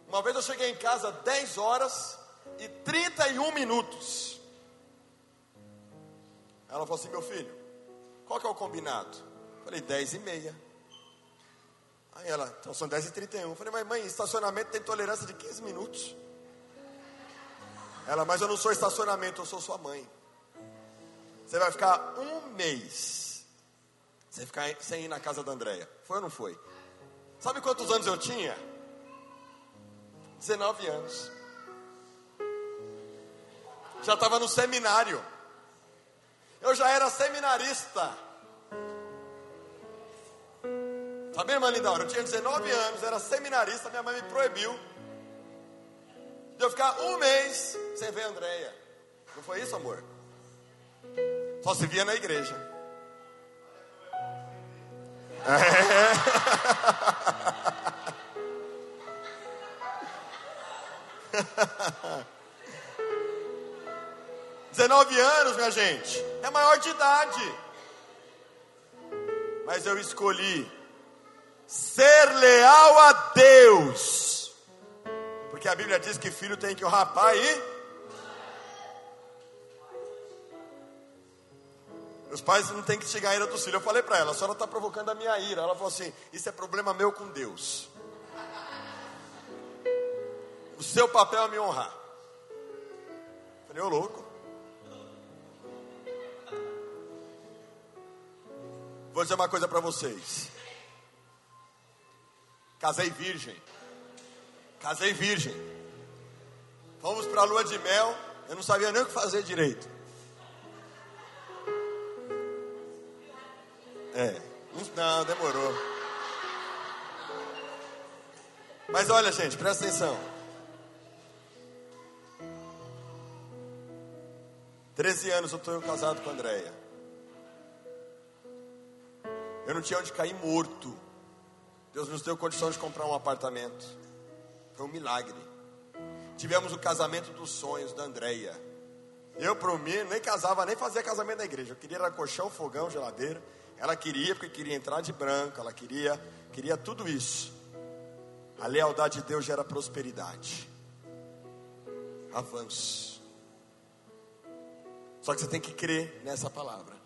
Uma vez eu cheguei em casa dez horas e trinta e um minutos. Ela falou assim, meu filho, qual que é o combinado? falei, dez e meia. Aí ela, então são 10h31. Eu falei, mas mãe, estacionamento tem tolerância de 15 minutos. Ela, mas eu não sou estacionamento, eu sou sua mãe. Você vai ficar um mês. Você ficar sem ir na casa da Andréia. Foi ou não foi? Sabe quantos anos eu tinha? 19 anos. Já estava no seminário. Eu já era seminarista. Sabe, irmã Lindaura? Eu tinha 19 anos, era seminarista, minha mãe me proibiu de eu ficar um mês sem ver a Andréia. Não foi isso, amor? Só se via na igreja. É. 19 anos, minha gente, é maior de idade. Mas eu escolhi ser leal a Deus. Porque a Bíblia diz que filho tem que honrar pai e. Meus pais não têm que chegar a ira dos filhos. Eu falei para ela, a senhora está provocando a minha ira. Ela falou assim: Isso é problema meu com Deus. O seu papel é me honrar. Eu falei, ô louco. Vou dizer uma coisa para vocês. Casei virgem. Casei virgem. Fomos para a lua de mel. Eu não sabia nem o que fazer direito. É. Não, demorou. Mas olha, gente, presta atenção. Treze anos eu estou casado com a Andréia. Eu não tinha onde cair morto. Deus nos deu condição de comprar um apartamento. Foi um milagre. Tivemos o casamento dos sonhos da Andréia. Eu, para mim, nem casava, nem fazia casamento na igreja. Eu queria era colchão, fogão, geladeira. Ela queria, porque queria entrar de branco. Ela queria, queria tudo isso. A lealdade de Deus gera prosperidade. Avanço. Só que você tem que crer nessa palavra.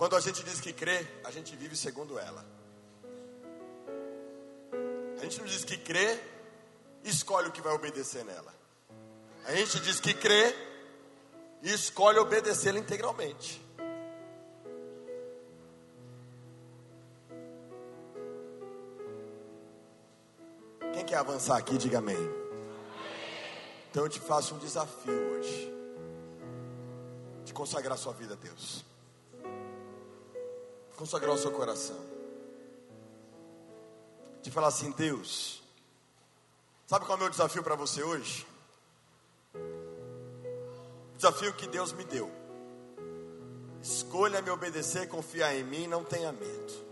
Quando a gente diz que crê, a gente vive segundo ela. A gente não diz que crê escolhe o que vai obedecer nela. A gente diz que crê e escolhe obedecê-la integralmente. Quem quer avançar aqui, diga amém. Então eu te faço um desafio hoje de consagrar sua vida a Deus. Consagrar o seu coração. De falar assim, Deus, sabe qual é o meu desafio para você hoje? Desafio que Deus me deu. Escolha me obedecer, confiar em mim, não tenha medo.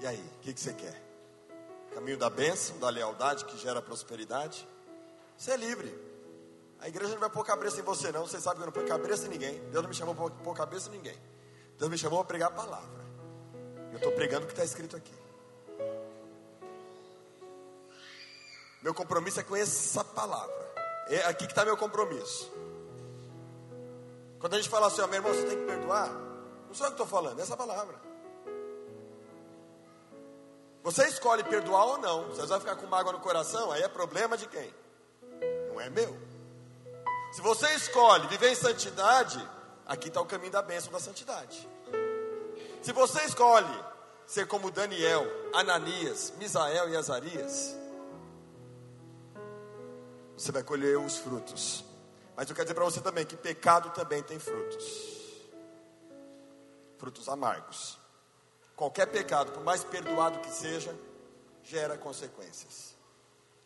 E aí, o que, que você quer? Caminho da bênção, da lealdade que gera prosperidade? Você é livre. A igreja não vai pôr cabeça em você, não. Você sabe que eu não ponho cabeça em ninguém. Deus não me chamou para pôr cabeça em ninguém. Deus me chamou para pregar a palavra. Eu estou pregando o que está escrito aqui. Meu compromisso é com essa palavra. É aqui que está meu compromisso. Quando a gente fala assim, ó, meu irmão, você tem que perdoar. Não sou eu que estou falando, é essa palavra. Você escolhe perdoar ou não. Você vai ficar com mágoa no coração, aí é problema de quem? Não é meu. Se você escolhe viver em santidade, aqui está o caminho da bênção da santidade. Se você escolhe ser como Daniel, Ananias, Misael e Azarias, você vai colher os frutos. Mas eu quero dizer para você também que pecado também tem frutos frutos amargos. Qualquer pecado, por mais perdoado que seja, gera consequências.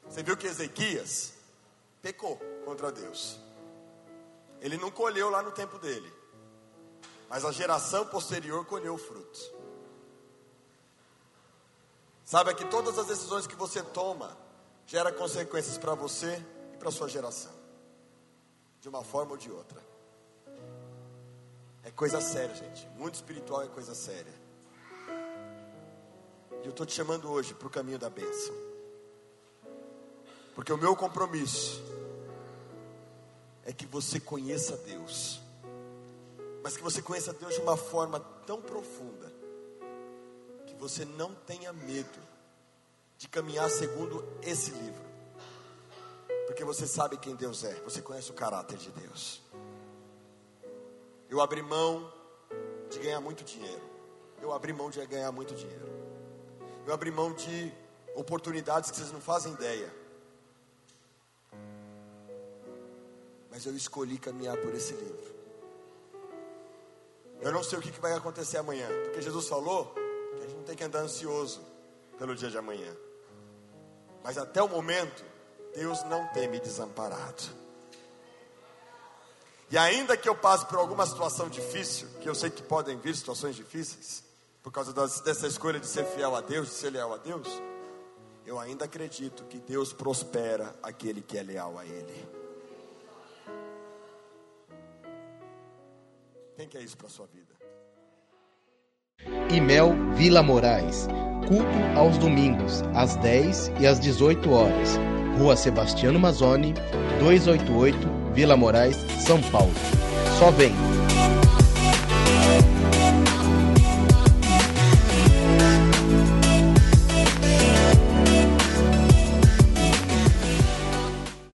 Você viu que Ezequias pecou contra Deus. Ele não colheu lá no tempo dele, mas a geração posterior colheu o fruto. Saiba que todas as decisões que você toma gera consequências para você e para sua geração, de uma forma ou de outra. É coisa séria, gente. Muito espiritual é coisa séria. E eu estou te chamando hoje para o caminho da bênção. Porque o meu compromisso é que você conheça Deus. Mas que você conheça Deus de uma forma tão profunda que você não tenha medo de caminhar segundo esse livro. Porque você sabe quem Deus é, você conhece o caráter de Deus. Eu abri mão de ganhar muito dinheiro. Eu abri mão de ganhar muito dinheiro. Eu abri mão de oportunidades que vocês não fazem ideia. Mas eu escolhi caminhar por esse livro. Eu não sei o que vai acontecer amanhã, porque Jesus falou que a gente não tem que andar ansioso pelo dia de amanhã. Mas até o momento, Deus não tem me desamparado. E ainda que eu passe por alguma situação difícil, que eu sei que podem vir situações difíceis, por causa das, dessa escolha de ser fiel a Deus, de ser leal a Deus, eu ainda acredito que Deus prospera aquele que é leal a Ele. Quem quer isso para sua vida? Imel Vila Moraes. Culto aos domingos, às 10 e às 18 horas. Rua Sebastiano Mazzoni, 288, Vila Moraes, São Paulo. Só vem!